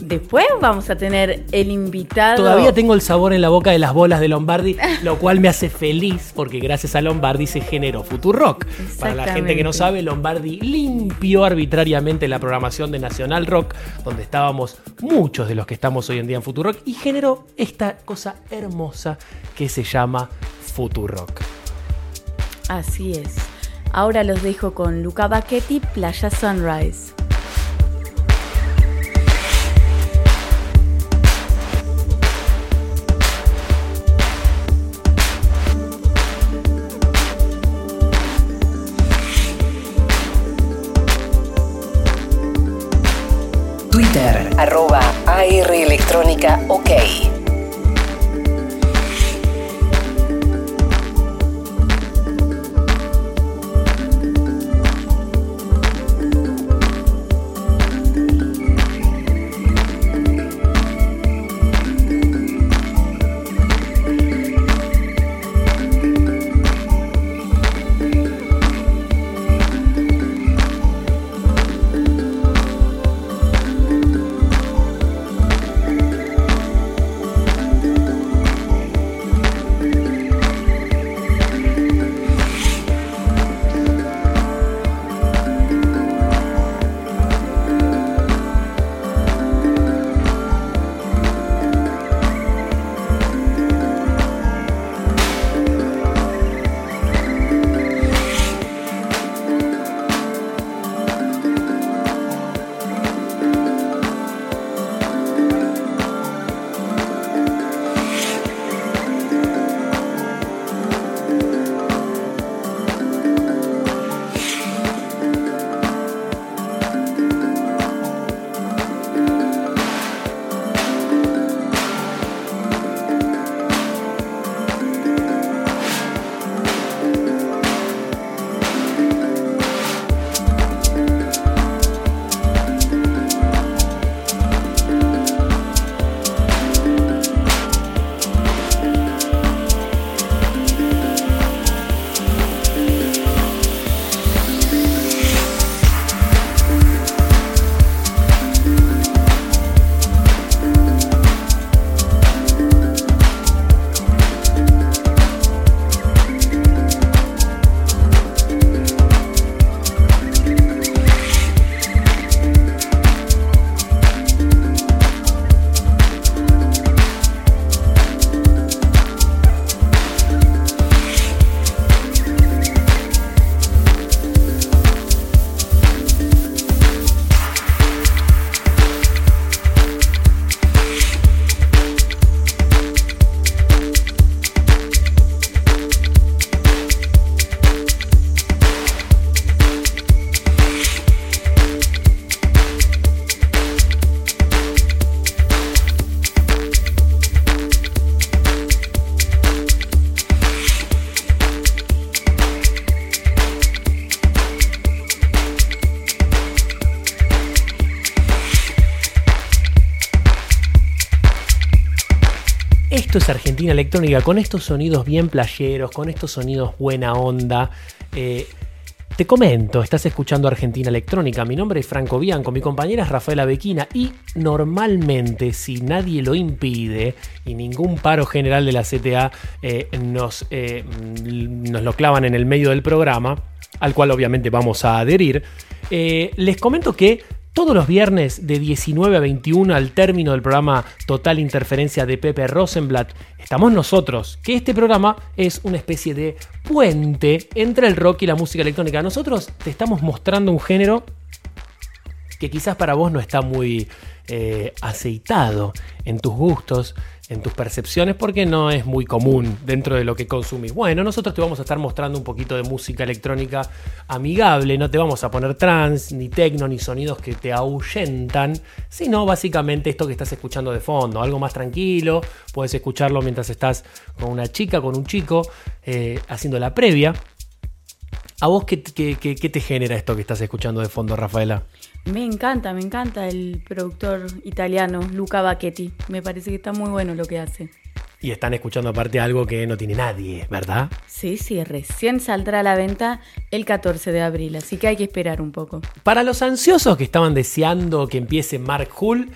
Después vamos a tener el invitado. Todavía tengo el sabor en la boca de las bolas de Lombardi, lo cual me hace feliz porque gracias a Lombardi se generó Futurock. Para la gente que no sabe, Lombardi limpió arbitrariamente la programación de Nacional Rock, donde estábamos muchos de los que estamos hoy en día en Futurock, y generó esta cosa hermosa que se llama Futurock. Así es. Ahora los dejo con Luca Bacchetti, Playa Sunrise. Electrónica OK. Es Argentina Electrónica, con estos sonidos bien playeros, con estos sonidos buena onda. Eh, te comento, estás escuchando Argentina Electrónica. Mi nombre es Franco Bianco, mi compañera es Rafaela Bequina y normalmente, si nadie lo impide y ningún paro general de la CTA eh, nos, eh, nos lo clavan en el medio del programa, al cual obviamente vamos a adherir, les comento que todos los viernes de 19 a 21 al término del programa Total Interferencia de Pepe Rosenblatt, estamos nosotros, que este programa es una especie de puente entre el rock y la música electrónica. Nosotros te estamos mostrando un género que quizás para vos no está muy eh, aceitado en tus gustos, en tus percepciones, porque no es muy común dentro de lo que consumís. Bueno, nosotros te vamos a estar mostrando un poquito de música electrónica amigable, no te vamos a poner trance, ni tecno, ni sonidos que te ahuyentan, sino básicamente esto que estás escuchando de fondo, algo más tranquilo, puedes escucharlo mientras estás con una chica, con un chico, eh, haciendo la previa. ¿A vos qué, qué- qué- qué te genera esto que estás escuchando de fondo, Rafaela? Me encanta, me encanta el productor italiano Luca Bacchetti. Me parece que está muy bueno lo que hace. Y están escuchando aparte algo que no tiene nadie, ¿verdad? Sí, sí, recién saldrá a la venta el 14 de abril, así que hay que esperar un poco. Para los ansiosos que estaban deseando que empiece Mark Hull,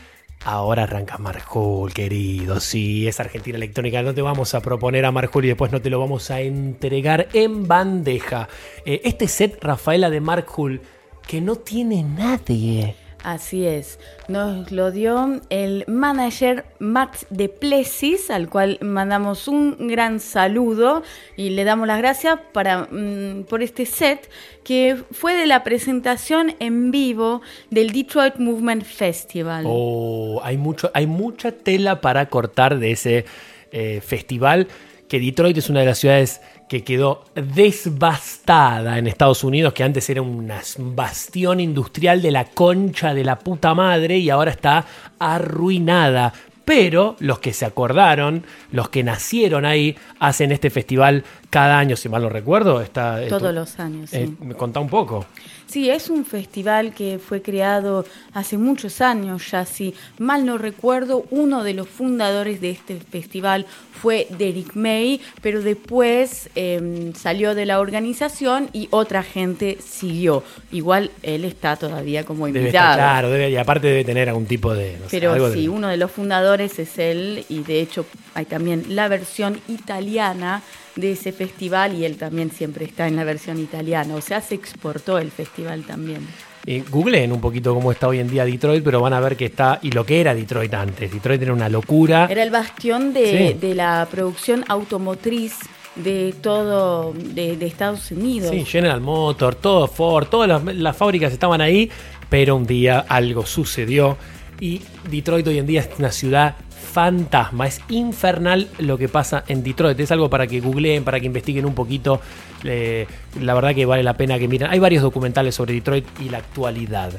ahora arranca Mark Hull, querido. Sí, es Argentina Electrónica. No te vamos a proponer a Mark Hull y después no te lo vamos a entregar en bandeja. Eh, este set, Rafaela, de Mark Hull, que no tiene nadie. Así es, nos lo dio el manager Matt de Plessis, al cual mandamos un gran saludo y le damos las gracias para, mm, por este set que fue de la presentación en vivo del Detroit Movement Festival. Oh, hay, mucho, hay mucha tela para cortar de ese eh, festival. Que Detroit es una de las ciudades que quedó desbastada en Estados Unidos, que antes era un bastión industrial de la concha de la puta madre y ahora está arruinada. Pero los que se acordaron, los que nacieron ahí, hacen este festival cada año, si mal no recuerdo. Está, Todos esto- los años, sí. eh, me contá un poco. Sí, es un festival que fue creado hace muchos años ya, si mal no recuerdo, uno de los fundadores de este festival fue Derek May, pero después eh, salió de la organización y otra gente siguió. Igual él está todavía como Debe invitado. estar claro, debe- y aparte debe tener algún tipo de. no sé, Pero de- sí, uno de los fundadores es él y de hecho hay también la versión italiana de ese festival y él también siempre está en la versión italiana. O sea, se exportó el festival también. Eh, googleen un poquito cómo está hoy en día Detroit, pero van a ver que está, y lo que era Detroit antes. Detroit era una locura. Era el bastión de, Sí. de la producción automotriz de todo, de, de Estados Unidos. Sí, General Motors, todo Ford, todas las, las fábricas estaban ahí, pero un día algo sucedió y Detroit hoy en día es una ciudad fantasma, es infernal lo que pasa en Detroit, es algo para que googleen, para que investiguen un poquito, eh, la verdad que vale la pena que miren, hay varios documentales sobre Detroit y la actualidad.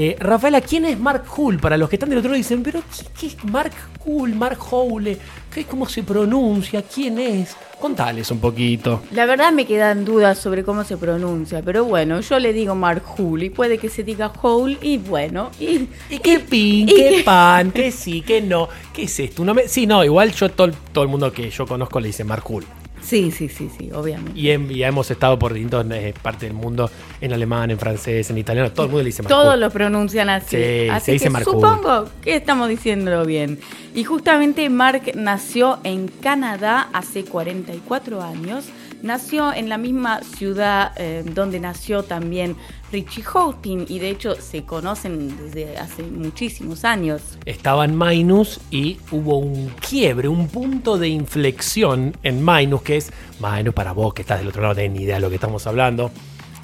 Eh, Rafaela, ¿quién es Mark Hull? Para los que están del otro lado dicen, pero ¿qué, qué es Mark Hull, Mark Howle? ¿Qué, ¿Cómo se pronuncia? ¿Quién es? Contales un poquito. La verdad me quedan dudas sobre cómo se pronuncia, pero bueno, yo le digo Mark Hull y puede que se diga Hole y bueno, y ¿Y qué pin, qué pan, [LAUGHS] qué sí, qué no? ¿Qué es esto? Sí, no, igual yo todo, todo el mundo que yo conozco le dice Mark Hull. Sí, sí, sí, sí, obviamente. Y, y hemos estado por distintas eh, partes del mundo, en alemán, en francés, en italiano, todo el mundo le dice Mark Todos lo pronuncian así. Sí, así se dice que supongo que estamos diciéndolo bien. Y justamente Mark nació en Canadá hace 44 años. Nació en la misma ciudad eh, donde nació también Richie Houghton y de hecho se conocen desde hace muchísimos años. Estaba en Minus y hubo un quiebre, un punto de inflexión en Minus, que es, Minus para vos que estás del otro lado, no tenés ni idea de lo que estamos hablando,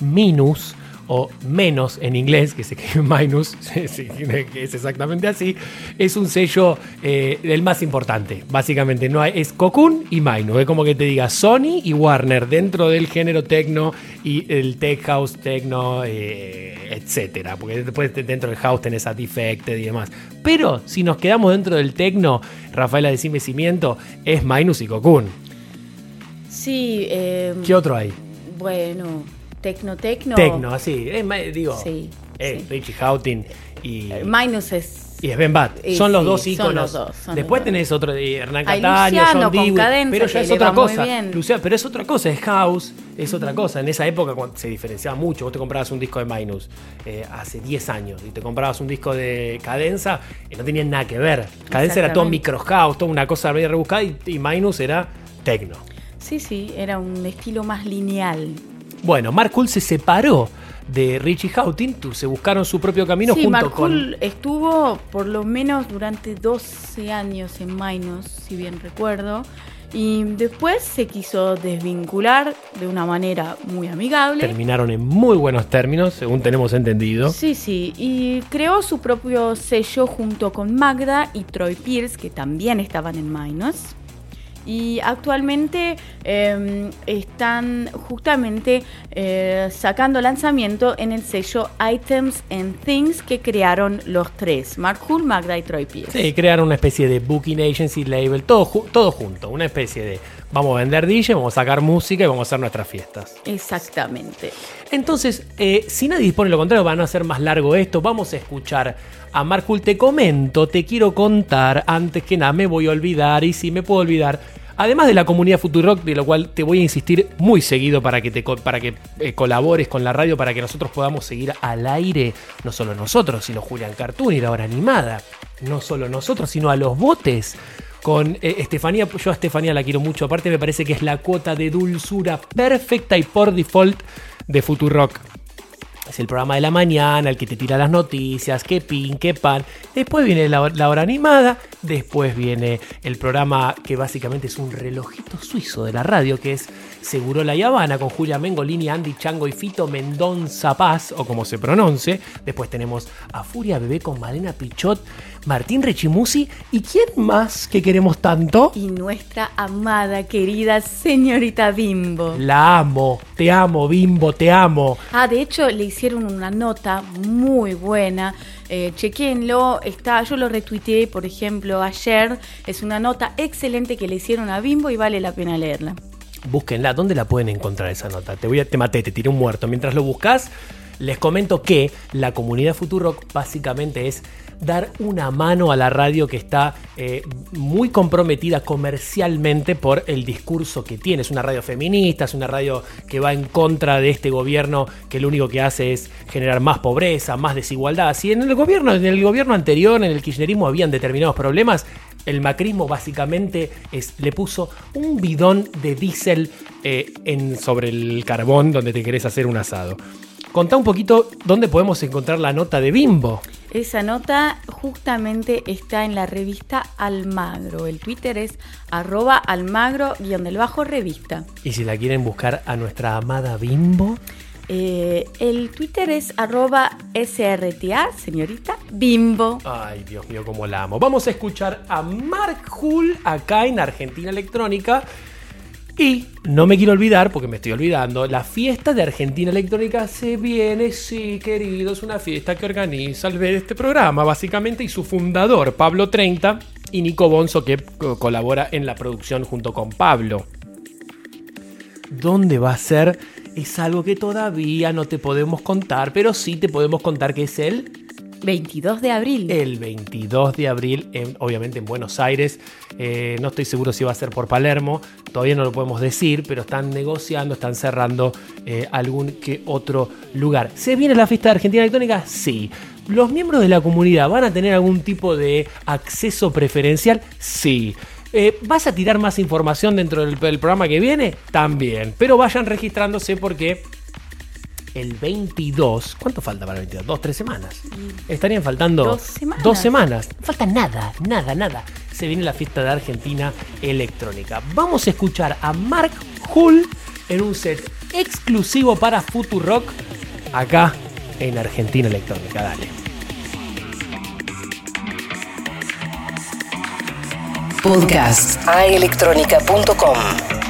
Minus o menos en inglés, que se [LAUGHS] minus, que es exactamente así, es un sello eh, el más importante. Básicamente no hay, es Cocoon y Minus. Es como que te diga Sony y Warner dentro del género techno y el tech house, techno, eh, etcétera. Porque después de- dentro del house tenés a Defected y demás. Pero si nos quedamos dentro del techno, Rafaela, decime cimiento, es Minus y Cocoon. Sí, eh, ¿Qué otro hay? bueno, Tecno Tecno. Tecno, así. Es, ma- digo, Sí, es sí. Richie Houghton y, Minus es. y Sven Bat. Y Son los dos son íconos. los dos, Después los tenés otro Hernán Cataño, John con Dewey, pero ya es otra cosa. Luciano, pero es otra cosa, es house, es otra cosa. En esa época se diferenciaba mucho, vos te comprabas un disco de Minus eh, hace 10 años y te comprabas un disco de Cadenza y no tenían nada que ver. Cadenza era todo micro house, toda una cosa medio rebuscada y, y Minus era techno. Sí, sí, era un estilo más lineal. Bueno, Mark Hull se separó de Richie Houghton, se buscaron su propio camino sí, junto Mark con... Hull estuvo por lo menos durante 12 años en Minus, si bien recuerdo. Y después se quiso desvincular de una manera muy amigable. Terminaron en muy buenos términos, según tenemos entendido. Sí, sí, y creó su propio sello junto con Magda y Troy Pierce, que también estaban en Minus. Y actualmente eh, están justamente eh, sacando lanzamiento en el sello Items and Things que crearon los tres, Mark Hull, Magda y Troy Pierce. Sí, crearon una especie de booking agency label, todo, todo junto, una especie de vamos a vender DJ, vamos a sacar música y vamos a hacer nuestras fiestas. Exactamente. Entonces, eh, si nadie dispone lo contrario, van a hacer más largo esto, vamos a escuchar a Markul. Te comento, te quiero contar, antes que nada me voy a olvidar, y si me puedo olvidar, además de la comunidad Futurock, de lo cual te voy a insistir muy seguido para que, te, para que eh, colabores con la radio, para que nosotros podamos seguir al aire, no solo nosotros, sino Julián Cartoon y la hora animada, no solo nosotros, sino a los botes con eh, Estefanía. Yo a Estefanía la quiero mucho. Aparte, me parece que es la cuota de dulzura perfecta y por default de Futurock. Es el programa de la mañana, el que te tira las noticias, qué pin, qué pan. Después viene la, hora animada. Después viene el programa que básicamente es un relojito suizo de la radio, que es Seguro La Habana, con Julia Mengolini, Andy Chango y Fito Mendonza Paz, o como se pronuncie. Después tenemos a Furia Bebé con Malena Pichot, Martín Rechimusi. ¿Y quién más que queremos tanto? Y nuestra amada, querida señorita Bimbo. La amo, te amo, Bimbo, te amo. Ah, de hecho le hicieron una nota muy buena. Eh, chequenlo, está, yo lo retuiteé, por ejemplo, ayer. Es una nota excelente que le hicieron a Bimbo y vale la pena leerla. Búsquenla, ¿dónde la pueden encontrar esa nota? Te voy a, te maté, te tiré un muerto. Mientras lo buscas, les comento que la comunidad Futurock básicamente es dar una mano a la radio que está eh, muy comprometida comercialmente por el discurso que tiene. Es una radio feminista, es una radio que va en contra de este gobierno que lo único que hace es generar más pobreza, más desigualdad. Si en el gobierno, en el gobierno anterior, en el kirchnerismo habían determinados problemas, el macrismo básicamente le puso un bidón de diésel eh, sobre el carbón donde te querés hacer un asado. Contá un poquito dónde podemos encontrar la nota de Bimbo. Esa nota justamente está en la revista Almagro. El Twitter es arroba almagro-revista. Y si la quieren buscar a nuestra amada Bimbo, Eh, el Twitter es arroba srta, señorita Bimbo. Ay, Dios mío, cómo la amo. Vamos a escuchar a Mark Hull acá en Argentina Electrónica. Y no me quiero olvidar, porque me estoy olvidando, la fiesta de Argentina Electrónica se viene, sí, querido, es una fiesta que organiza el ver este programa, básicamente, y su fundador, Pablo 30, y Nico Bonzo, que co- colabora en la producción junto con Pablo. ¿Dónde va a ser? Es algo que todavía no te podemos contar, pero sí te podemos contar que es el 22 de abril. el 22 de abril, en- obviamente en Buenos Aires. Eh, no estoy seguro si va a ser por Palermo, todavía no lo podemos decir, pero están negociando, están cerrando eh, algún que otro lugar. ¿Se viene la fiesta de Argentina Electrónica? Sí. ¿Los miembros de la comunidad van a tener algún tipo de acceso preferencial? Sí. Eh, ¿Vas a tirar más información dentro del programa que viene? También. Pero vayan registrándose porque el 22. ¿Cuánto falta para el 22? Dos, tres semanas. Estarían faltando Dos semanas. dos semanas. No falta nada, nada, nada. Se viene la fiesta de Argentina electrónica. Vamos a escuchar a Mark Hull en un set exclusivo para Futurock acá en Argentina electrónica. Dale. Podcast aelectronica.com.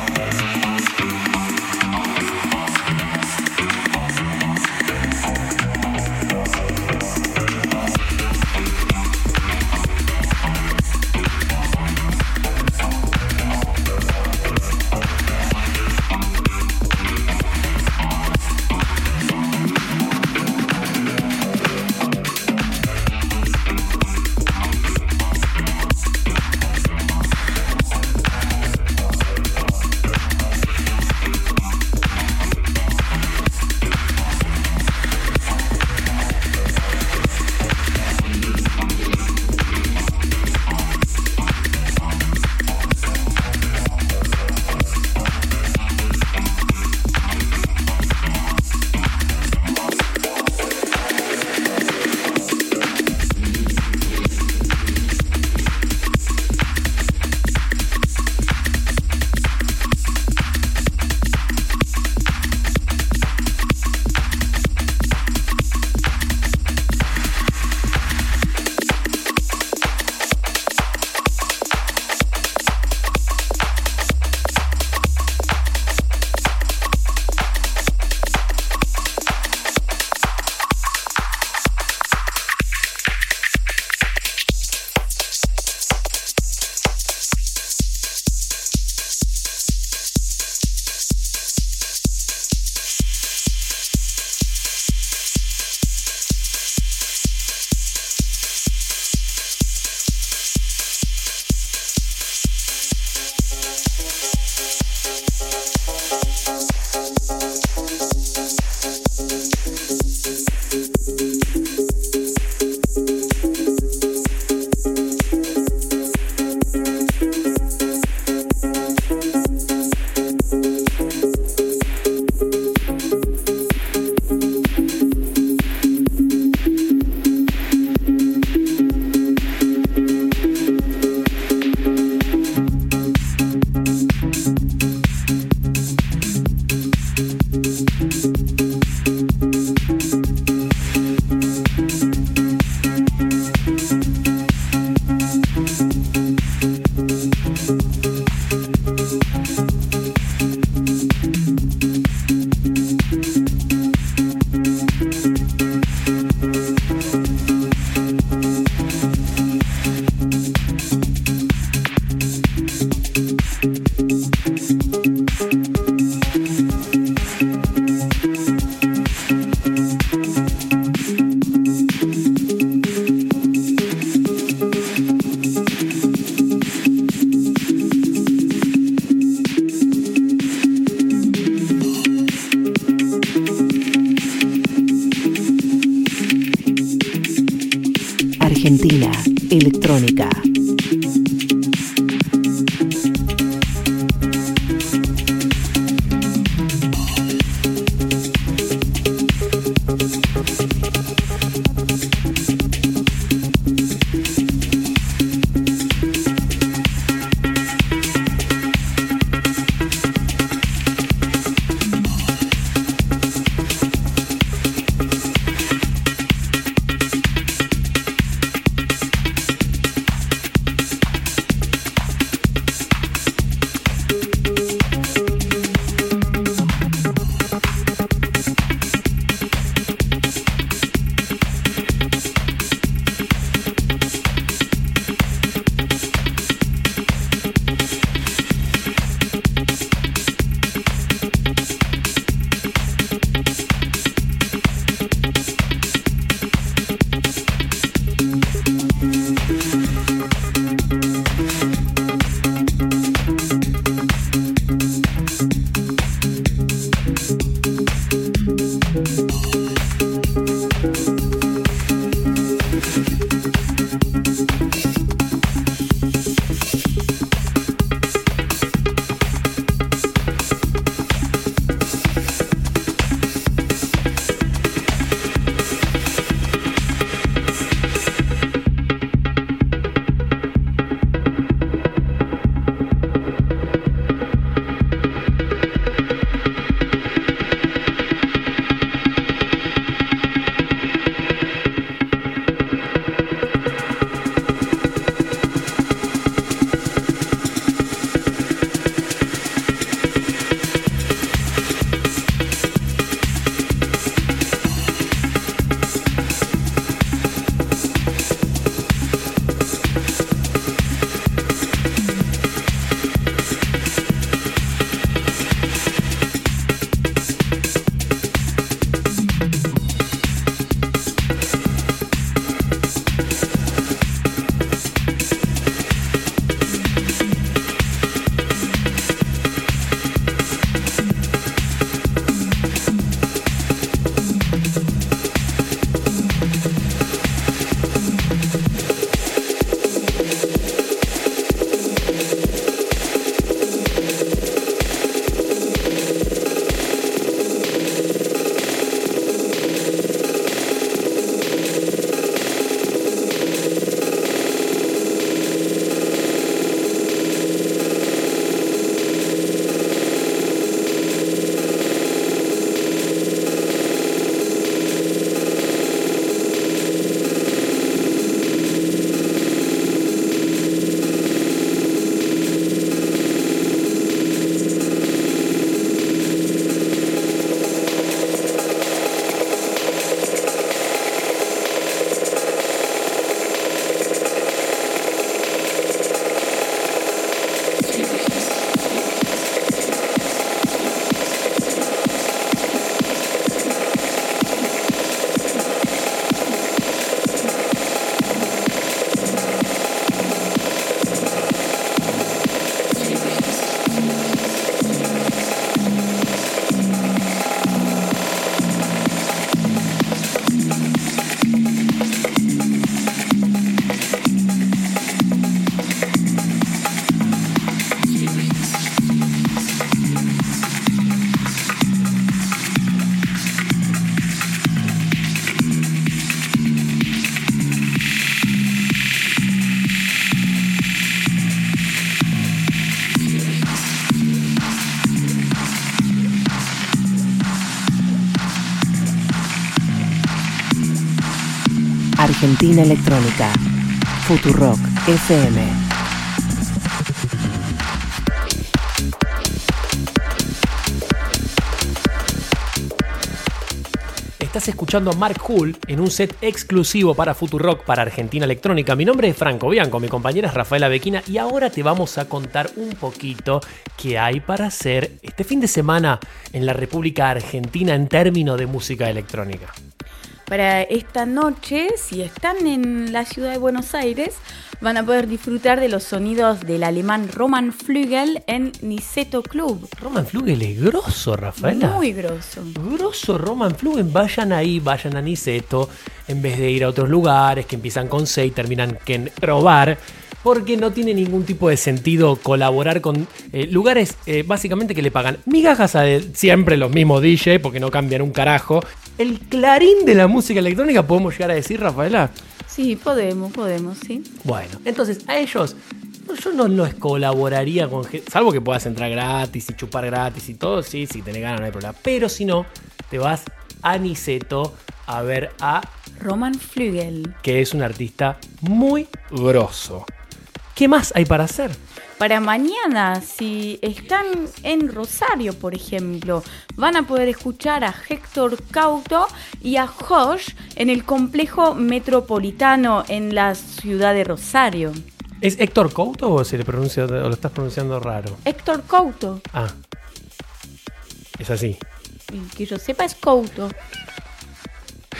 Argentina Electrónica. Futurock FM. Estás escuchando a Mark Hull en un set exclusivo para Futurock para Argentina Electrónica. Mi nombre es Franco Bianco, mi compañera es Rafaela Bequina y ahora te vamos a contar un poquito qué hay para hacer este fin de semana en la República Argentina en términos de música electrónica. Para esta noche, si están en la ciudad de Buenos Aires, van a poder disfrutar de los sonidos del alemán Roman Flügel en Niceto Club. Roman Flugel es grosso, Rafaela. Muy grosso. Grosso Roman Flugel, vayan ahí, vayan a Niceto, en vez de ir a otros lugares que empiezan con C y terminan que robar, porque no tiene ningún tipo de sentido colaborar con eh, lugares eh, básicamente que le pagan migajas a él, siempre los mismos DJ, porque no cambian un carajo. El clarín de la música electrónica, podemos llegar a decir, Rafaela. Sí, podemos, podemos, sí. Bueno, entonces a ellos yo no los colaboraría con gente, salvo que puedas entrar gratis y chupar gratis y todo, sí, si tenés ganas no hay problema. Pero si no, te vas a Niceto a ver a Roman Flügel. que es un artista muy grosso. ¿Qué más hay para hacer? Para mañana, si están en Rosario, por ejemplo, van a poder escuchar a Héctor Cauto y a Josh en el complejo metropolitano en la ciudad de Rosario. ¿Es Héctor Couto o se le pronuncia o lo estás pronunciando raro? Héctor Couto, Ah. Es así. y que yo sepa es Couto.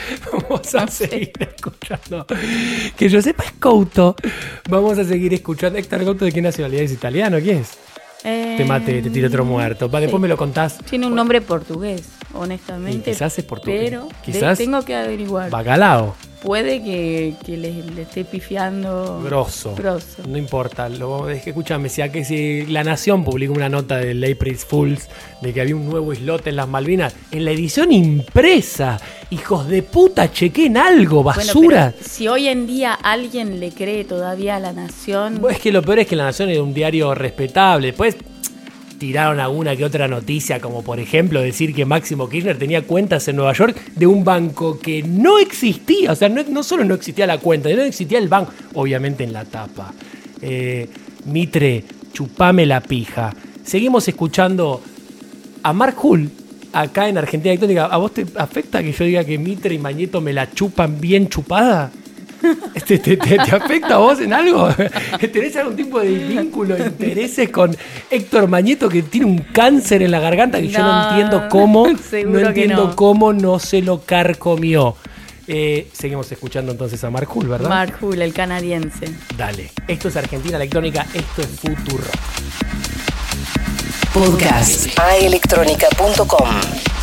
[LAUGHS] Vamos a seguir escuchando. Que yo sepa es Couto. Vamos a seguir escuchando. Héctor Couto, ¿de qué nacionalidad es italiano? ¿Quién es? Eh, Te mate, te tire otro muerto. Va, después me lo contás. Tiene un nombre portugués, honestamente. Y quizás es portugués. Pero Quizás- tengo que averiguar. Bacalao. Puede que, que le, le esté pifiando. Grosso. Grosso. No importa. Lo, es que escúchame, si, que si La Nación publicó una nota del April Fools de que había un nuevo islote en las Malvinas, en la edición impresa, hijos de puta, chequen algo, basura. si hoy en día alguien le cree todavía a la nación. Bueno, Es que lo peor es que La Nación era un diario respetable. Después tiraron alguna que otra noticia, como por ejemplo decir que Máximo Kirchner tenía cuentas en Nueva York de un banco que no existía. O sea, no, no solo no existía la cuenta, no existía el banco. Obviamente en la tapa. Eh, Mitre, chupame la pija. Seguimos escuchando a Mark Hull acá en Argentina Electrónica. ¿A vos te afecta que yo diga que Mitre y Mañeto me la chupan bien chupada? ¿Te, te- te- te afecta a vos en algo? [LAUGHS] ¿Tenés algún tipo de vínculo, intereses con Héctor Mañeto que tiene un cáncer en la garganta que yo no entiendo cómo, [LAUGHS] no entiendo no. cómo no se lo carcomió? Eh, seguimos escuchando entonces a Mark Hull, ¿verdad? Mark Hull, el canadiense. Dale. Esto es Argentina Electrónica, esto es Futuro. Podcast aelectronica.com.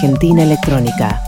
Argentina Electrónica.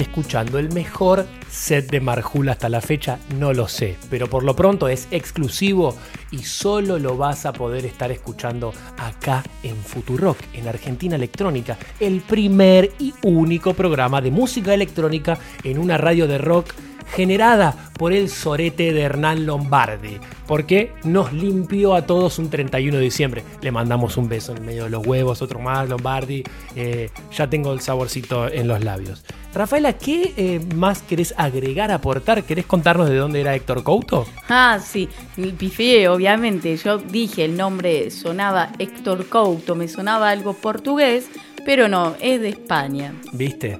Escuchando el mejor set de Marjul hasta la fecha, no lo sé, pero por lo pronto es exclusivo y solo lo vas a poder estar escuchando acá en Futurock, en Argentina Electrónica, el primer y único programa de música electrónica en una radio de rock generada por el sorete de Hernán Lombardi, porque nos limpió a todos un 31 de diciembre. Le mandamos un beso en medio de los huevos, otro más, Lombardi. eh, ya tengo el saborcito en los labios. Rafaela, ¿qué eh, más querés agregar, aportar? ¿Querés contarnos de dónde era Héctor Couto? Ah, sí, pifié, obviamente. Yo dije el nombre, sonaba Héctor Couto, me sonaba algo portugués, pero no, es de España. ¿Viste?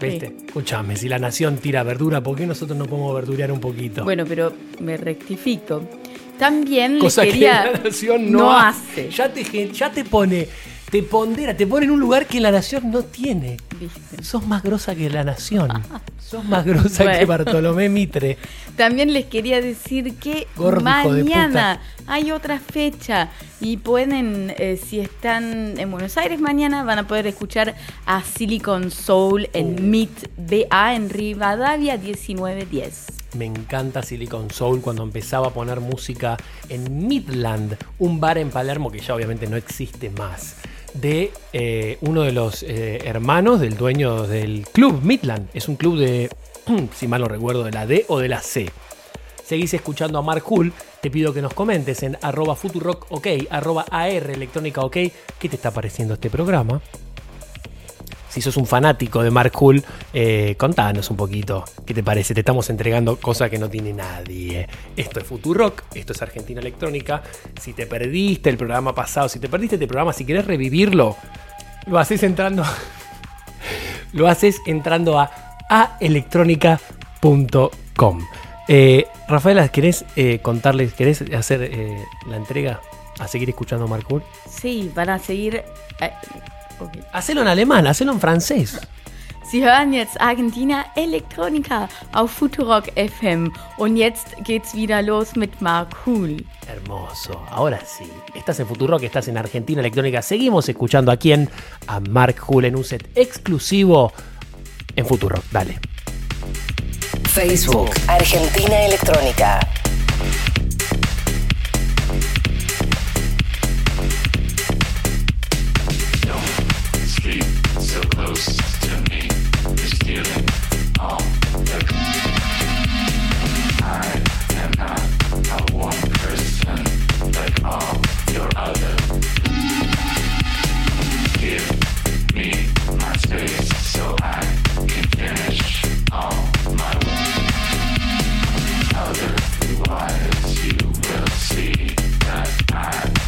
¿Viste? Escuchame, si la nación tira verdura, ¿por qué nosotros no podemos verdurear un poquito? Bueno, pero me rectifico. También Cosa les quería... que la nación no, hace. Ya te, ya te pone, te pondera, te pone en un lugar que la nación no tiene. ¿Viste? Sos más grosa que la nación. [LAUGHS] Sos más grosa que Bueno. Bartolomé Mitre. También les quería decir que Gordo mañana hay otra fecha y pueden, eh, si están en Buenos Aires mañana, van a poder escuchar a Silicon Soul en Meet BA en Rivadavia 1910. Me encanta Silicon Soul cuando empezaba a poner música en Midland, un bar en Palermo que ya obviamente no existe más, de eh, uno de los eh, hermanos del dueño del club Midland. Es un club de, [CLEARS THROAT] si mal no recuerdo, de la D o de la C. Seguís escuchando a Mark Hull, te pido que nos comentes en arroba futurock ok, arroba AR electrónica ok, ¿qué te está pareciendo este programa? Si sos un fanático de Mark eh, contanos un poquito qué te parece. Te estamos entregando cosas que no tiene nadie. Esto es Futurock, esto es Argentina Electrónica. Si te perdiste el programa pasado, si te perdiste este programa, si querés revivirlo, lo haces entrando. [LAUGHS] lo haces entrando a aelectronica.com. Eh, Rafaela, ¿querés eh, contarles, querés hacer eh, la entrega a seguir escuchando Mark? Sí, van a seguir... eh, ok. Hacelo en alemán, hacelo en francés. Sie hören jetzt Argentina Electronica auf Futurock FM und jetzt geht's wieder los mit Mark Huhl. Hermoso. Ahora sí. Estás en Futuro, que estás en Argentina Electrónica. Seguimos escuchando a quién? A Mark Hull en un set exclusivo en Futuro. Dale. Facebook, Argentina Electrónica. Otherwise you. will see that I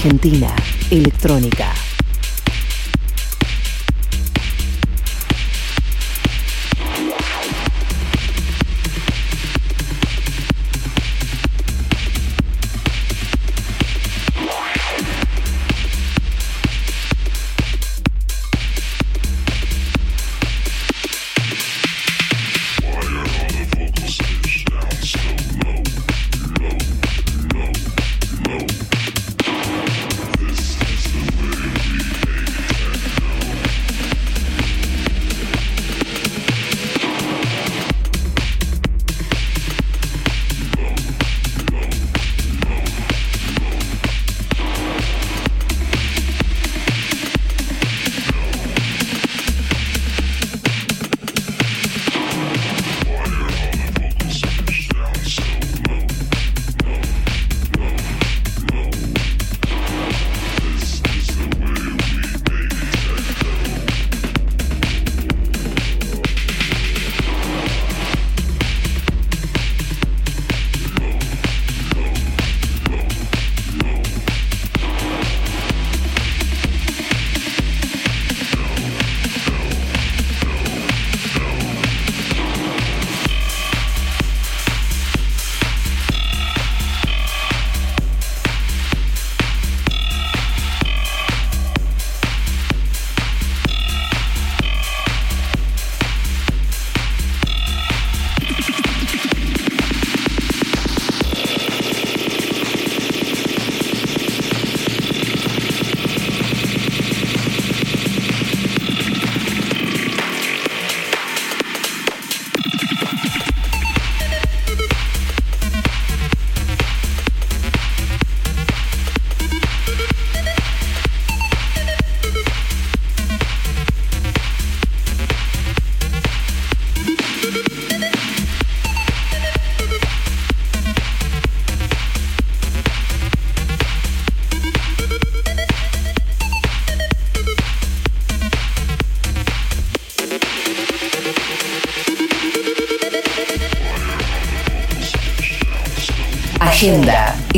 Argentina Electrónica.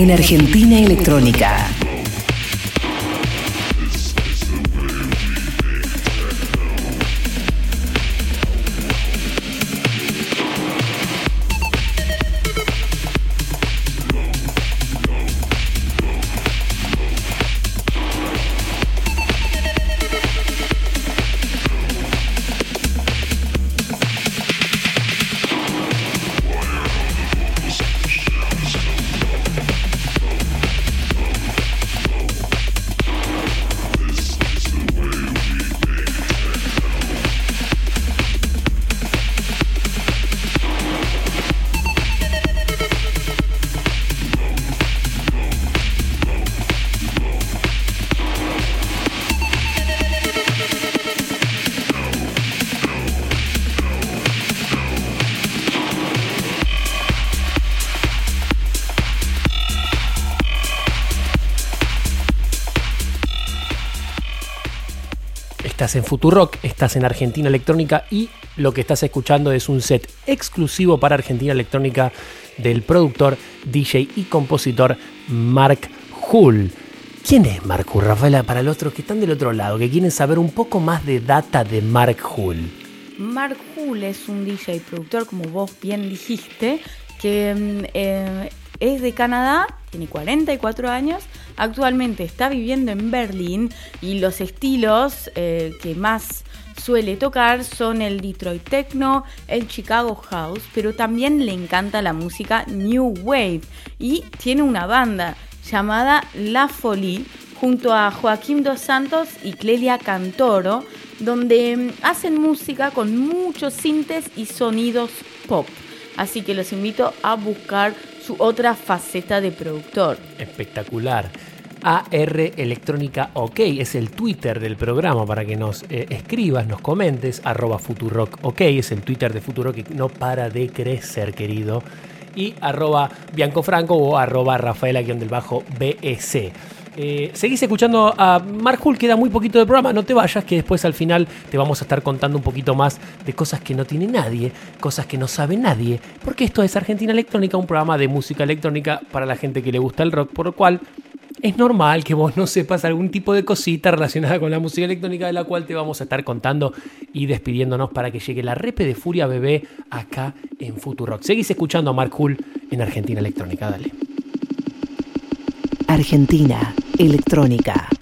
En Argentina Electrónica. Estás en Futurock, estás en Argentina Electrónica y lo que estás escuchando es un set exclusivo para Argentina Electrónica del productor, DJ y compositor Mark Hull. ¿Quién es Mark Hull, Rafaela? Para los otros que están del otro lado, que quieren saber un poco más de data de Mark Hull. Mark Hull es un DJ productor, como vos bien dijiste, que mm, eh, es de Canadá, tiene 44 años, actualmente está viviendo en Berlín y los estilos eh, que más suele tocar son el Detroit Techno, el Chicago House, pero también le encanta la música New Wave y tiene una banda llamada La Folie junto a Joaquín Dos Santos y Clelia Cantoro, donde mm, hacen música con muchos sintes y sonidos pop. Así que los invito a buscar su otra faceta de productor. Espectacular. AR Electrónica OK es el Twitter del programa para que nos eh, escribas, nos comentes. Arroba Futurock OK es el Twitter de Futurock que no para de crecer, querido. Y arroba Bianco Franco o arroba Rafaela-BEC. Eh, seguís escuchando a Mark Hull, queda muy poquito de programa, no te vayas, que después al final te vamos a estar contando un poquito más de cosas que no tiene nadie, cosas que no sabe nadie, porque esto es Argentina Electrónica, un programa de música electrónica para la gente que le gusta el rock, por lo cual es normal que vos no sepas algún tipo de cosita relacionada con la música electrónica de la cual te vamos a estar contando y despidiéndonos para que llegue la repe de Furia Bebé acá en Futurock. Seguís escuchando a Mark Hull en Argentina Electrónica, dale. Argentina Electrónica.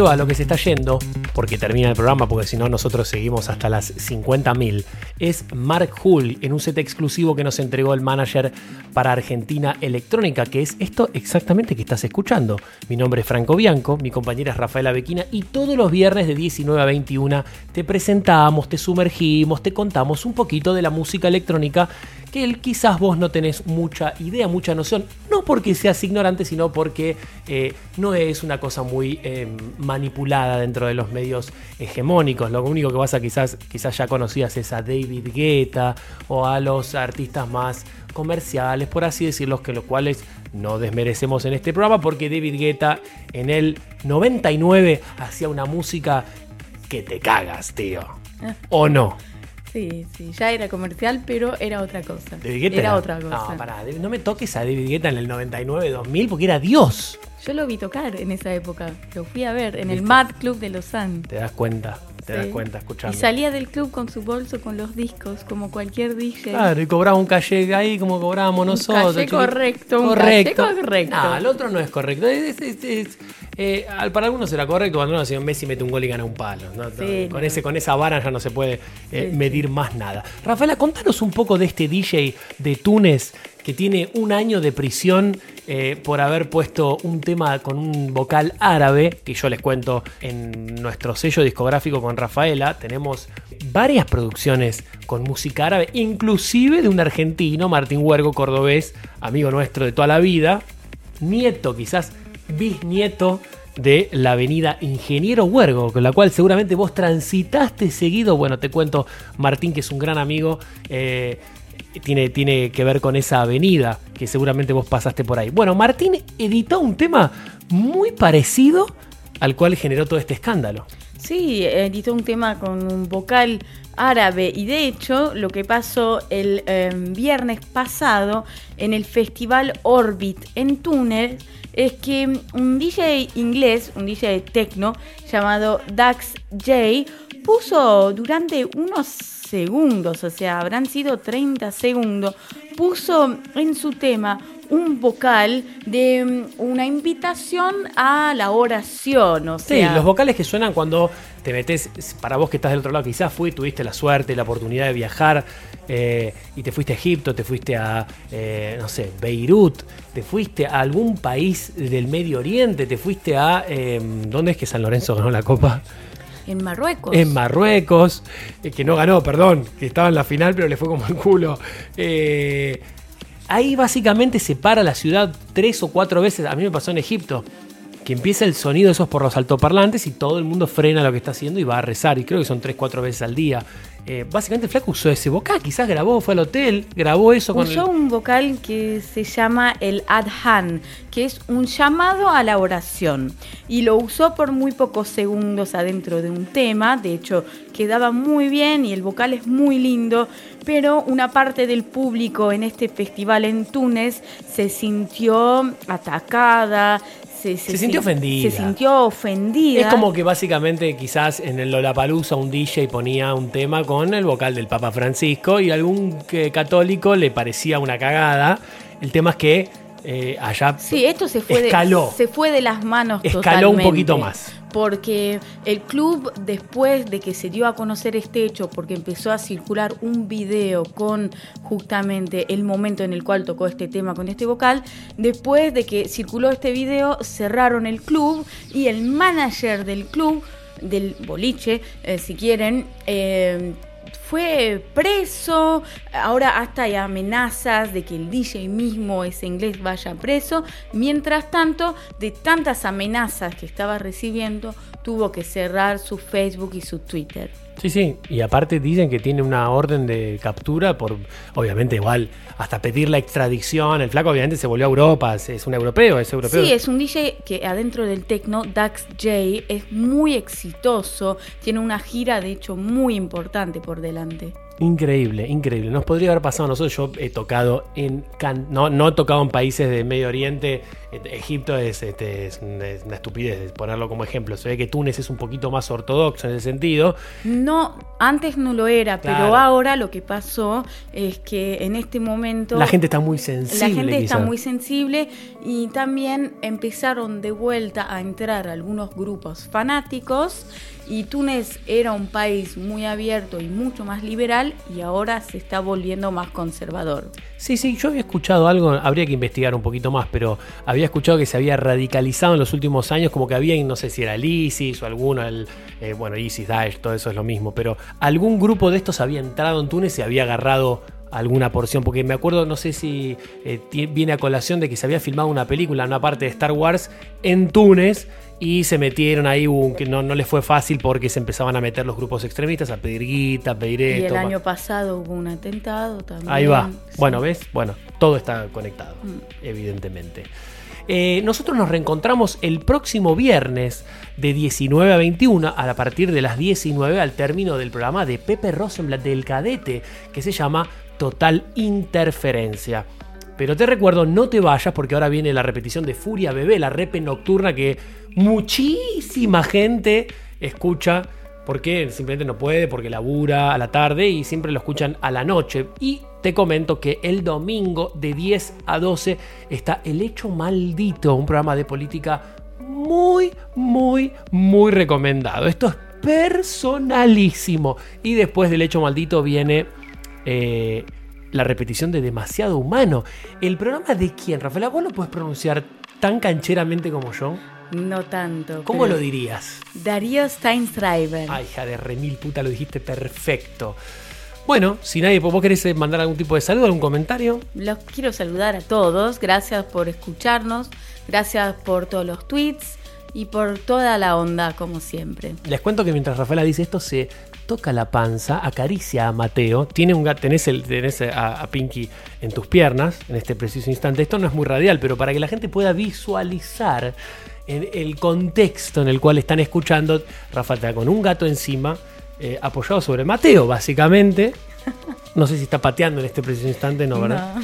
Va, lo que se está yendo, porque termina el programa, porque si no nosotros seguimos hasta las 50.000, es Mark Hull en un set exclusivo que nos entregó el manager para Argentina Electrónica, que es esto exactamente que estás escuchando. Mi nombre es Franco Bianco, mi compañera es Rafaela Bequina y todos los viernes de 19 a 21 te presentamos, te sumergimos, te contamos un poquito de la música electrónica que él, quizás vos no tenés mucha idea, mucha noción, no porque seas ignorante, sino porque eh, no es una cosa muy eh, manipulada dentro de los medios hegemónicos. Lo único que vas a quizás, quizás ya conocías es a David Guetta o a los artistas más comerciales, por así decirlo, que los cuales no desmerecemos en este programa, porque David Guetta en el 99 hacía una música que te cagas, tío. ¿O no? Sí, sí, ya era comercial, pero era otra cosa. David Guetta era otra cosa. No, pará, no me toques a David Guetta en el 99-2000 porque era Dios. Yo lo vi tocar en esa época. Lo fui a ver en el. Mad Club de Lausanne. Te das cuenta, te das cuenta, Y escuchando. salía del club con su bolso con los discos, como cualquier DJ. Claro, y cobraba un calle ahí como cobrábamos nosotros. calle chiquito. correcto, un calle correcto. No, el otro no es correcto. Es- es- es- eh, para algunos será correcto cuando uno, señor Messi mete un gol y gana un palo. ¿no? Sí, con, no. ese, con esa vara ya no se puede eh, Sí, medir más nada. Rafaela, contanos un poco de este DJ de Túnez que tiene un año de prisión eh, por haber puesto un tema con un vocal árabe, que yo les cuento en nuestro sello discográfico con Rafaela, tenemos varias producciones con música árabe, inclusive de un argentino, Martín Huergo, cordobés, amigo nuestro de toda la vida, nieto, quizás bisnieto de la avenida Ingeniero Huergo, con la cual seguramente vos transitaste seguido. Bueno, te cuento, Martín, que es un gran amigo, eh, tiene, tiene que ver con esa avenida, que seguramente vos pasaste por ahí. Bueno, Martín editó un tema muy parecido al cual generó todo este escándalo. Sí, editó un tema con un vocal árabe y de hecho lo que pasó el eh, viernes pasado en el festival Orbit en Túnez es que un DJ inglés, un DJ techno llamado Dax J puso durante unos segundos, o sea, habrán sido 30 segundos, puso en su tema un vocal de mm, una invitación a la oración, o Sí, sea, los vocales que suenan cuando te metes, para vos que estás del otro lado, quizás fui, tuviste la suerte, la oportunidad de viajar eh, y te fuiste a Egipto, te fuiste a, eh, no sé, Beirut, te fuiste a algún país del Medio Oriente, te fuiste a, eh, ¿dónde es que San Lorenzo ganó la copa? En Marruecos. En Marruecos, eh, que no ganó, perdón, que estaba en la final, pero le fue como el culo. Eh, ahí básicamente se para la ciudad tres o cuatro veces. A mí me pasó en Egipto, que empieza el sonido de esos por los altoparlantes y todo el mundo frena lo que está haciendo y va a rezar. Y creo que son tres, cuatro veces al día. Eh, básicamente, el Flaco usó ese vocal, quizás grabó, fue al hotel, grabó eso con Usó el- un vocal que se llama el adhan, que es un llamado a la oración. Y lo usó por muy pocos segundos adentro de un tema. De hecho, quedaba muy bien y el vocal es muy lindo. Pero una parte del público en este festival en Túnez se sintió atacada. Se, Se sintió sin- ofendida. Se sintió ofendida. Es como que básicamente quizás en el Lollapalooza un DJ ponía un tema con el vocal del Papa Francisco y algún que- católico le parecía una cagada. El tema es que eh, allá Sí, esto se fue, escaló. De, se fue de las manos Escaló un totalmente. poquito más. Porque el club, después de que se dio a conocer este hecho, porque empezó a circular un video con justamente el momento en el cual tocó este tema con este vocal, después de que circuló este video, cerraron el club y el manager del club, del boliche, eh, si quieren, eh, fue preso, ahora hasta hay amenazas de que el DJ mismo, ese inglés, vaya preso. Mientras tanto, de tantas amenazas que estaba recibiendo, tuvo que cerrar su Facebook y su Twitter. Sí, sí, y aparte dicen que tiene una orden de captura por, obviamente igual, hasta pedir la extradición. El flaco obviamente se volvió a Europa, es- un europeo, es europeo. Sí, es un DJ que adentro del techno, Dax J, es muy exitoso, tiene una gira de hecho muy importante por delante. Increíble, increíble. Nos podría haber pasado a nosotros. Yo he tocado en. can- No, no he tocado en países de Medio Oriente. Eh, Egipto es, este, es una es una estupidez ponerlo como ejemplo. Se ve que Túnez es un poquito más ortodoxo en ese sentido. No, antes no lo era, Claro. pero ahora lo que pasó es que en este momento La gente está muy la sensible. gente está muy sensible y también empezaron de vuelta a entrar algunos grupos fanáticos y Túnez era un país muy abierto y mucho más liberal y ahora se está volviendo más conservador. Sí, sí, yo había escuchado algo, habría que investigar un poquito más, pero había escuchado que se había radicalizado en los últimos años, como que había, no sé si era el ISIS o alguno, el, eh, bueno, ISIS, Daesh, todo eso es lo mismo, pero algún grupo de estos había entrado en Túnez y había agarrado alguna porción, porque me acuerdo, no sé si eh, viene a colación de que se había filmado una película, una parte de Star Wars en Túnez y se metieron ahí, un- que no, no les fue fácil porque se empezaban a meter los grupos extremistas a pedir guita, a pedir Y esto. el ma- año pasado hubo un atentado también. Ahí va. Sí. Bueno, ¿ves? Bueno, todo está conectado, evidentemente. Eh, nosotros nos reencontramos el próximo viernes de 19 a 21 a partir de las 19 al término del programa de Pepe Rosenblatt del Cadete que se llama Total Interferencia. Pero te recuerdo, no te vayas porque ahora viene la repetición de Furia Bebé, la repe nocturna que muchísima gente escucha porque simplemente no puede, porque labura a la tarde y siempre lo escuchan a la noche. Y te comento que el domingo de 10 a 12 está El Hecho Maldito, un programa de política muy, muy, muy recomendado. Esto es personalísimo. Y después del Hecho Maldito viene... eh, la repetición de Demasiado Humano. ¿El programa de quién, Rafaela? ¿Vos lo puedes pronunciar tan cancheramente como yo? No tanto. ¿Cómo lo dirías? Darío Steinschreiber. Ay, hija de remil puta, lo dijiste perfecto. Bueno, si nadie, ¿vos querés eh, mandar algún tipo de saludo, algún comentario? Los quiero saludar a todos. Gracias por escucharnos. Gracias por todos los tweets y por toda la onda, como siempre. Les cuento que mientras Rafaela dice esto, se toca la panza, acaricia a Mateo. Tiene un gato, tenés, el, tenés a, a Pinky en tus piernas en este preciso instante. Esto no es muy radial, pero para que la gente pueda visualizar en el contexto en el cual están escuchando, Rafa está con un gato encima, eh, apoyado sobre Mateo, básicamente. No sé si está pateando en este preciso instante, no, ¿verdad?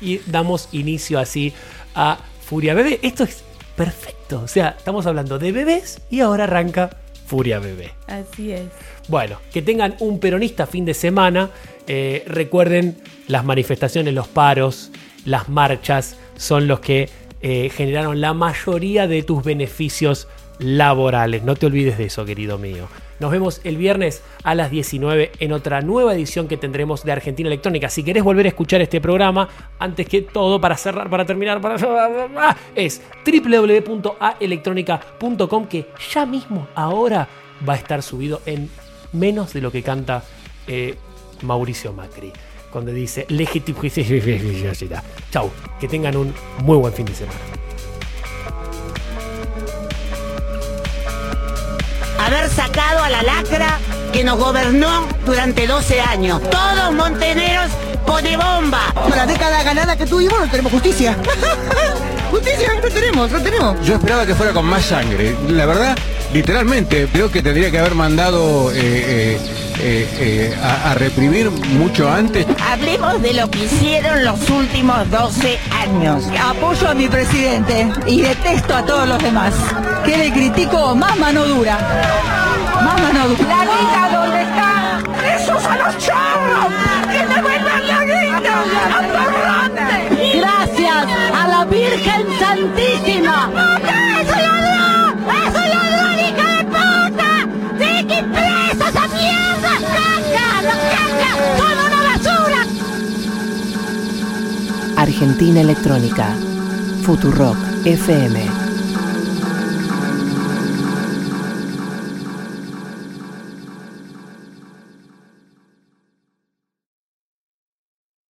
y damos inicio así a Furia Bebé. Esto es perfecto. O sea, estamos hablando de bebés y ahora arranca Furia Bebé. Así es. Bueno, que tengan un peronista fin de semana. Eh, recuerden, las manifestaciones, los paros, las marchas son los que eh, generaron la mayoría de tus beneficios laborales. No te olvides de eso, querido mío. Nos vemos el viernes a las 19 en otra nueva edición que tendremos de Argentina Electrónica. Si querés volver a escuchar este programa, antes que todo, para cerrar, para terminar, para... [LAUGHS] es www.aelectronica.com que ya mismo, ahora, va a estar subido en menos de lo que canta eh, Mauricio Macri. Cuando dice legitimidad. [LAUGHS] Chau, que tengan un muy buen fin de semana. Haber sacado a la lacra que nos gobernó durante 12 años. Todos monteneros pone bomba. Con la década ganada que tuvimos no tenemos justicia. [LAUGHS] justicia no tenemos, no tenemos. Yo esperaba que fuera con más sangre. La verdad, literalmente, creo que tendría que haber mandado eh, eh, eh, eh, a, a reprimir mucho antes. Hablemos de lo que hicieron los últimos 12 años. Apoyo a mi presidente y detesto a todos los demás. ¿Qué le critico? Más mano dura. Más mano dura. ¿La guita dónde está? ¡Esos a los chorros! Santísima. ¡Es un ladrón! ¡Es un ladrón, hija de puta! ¡Sí que preso esa mierda! ¡Caca! ¡Los caca! ¡Son una basura! Argentina Electrónica. Futurock FM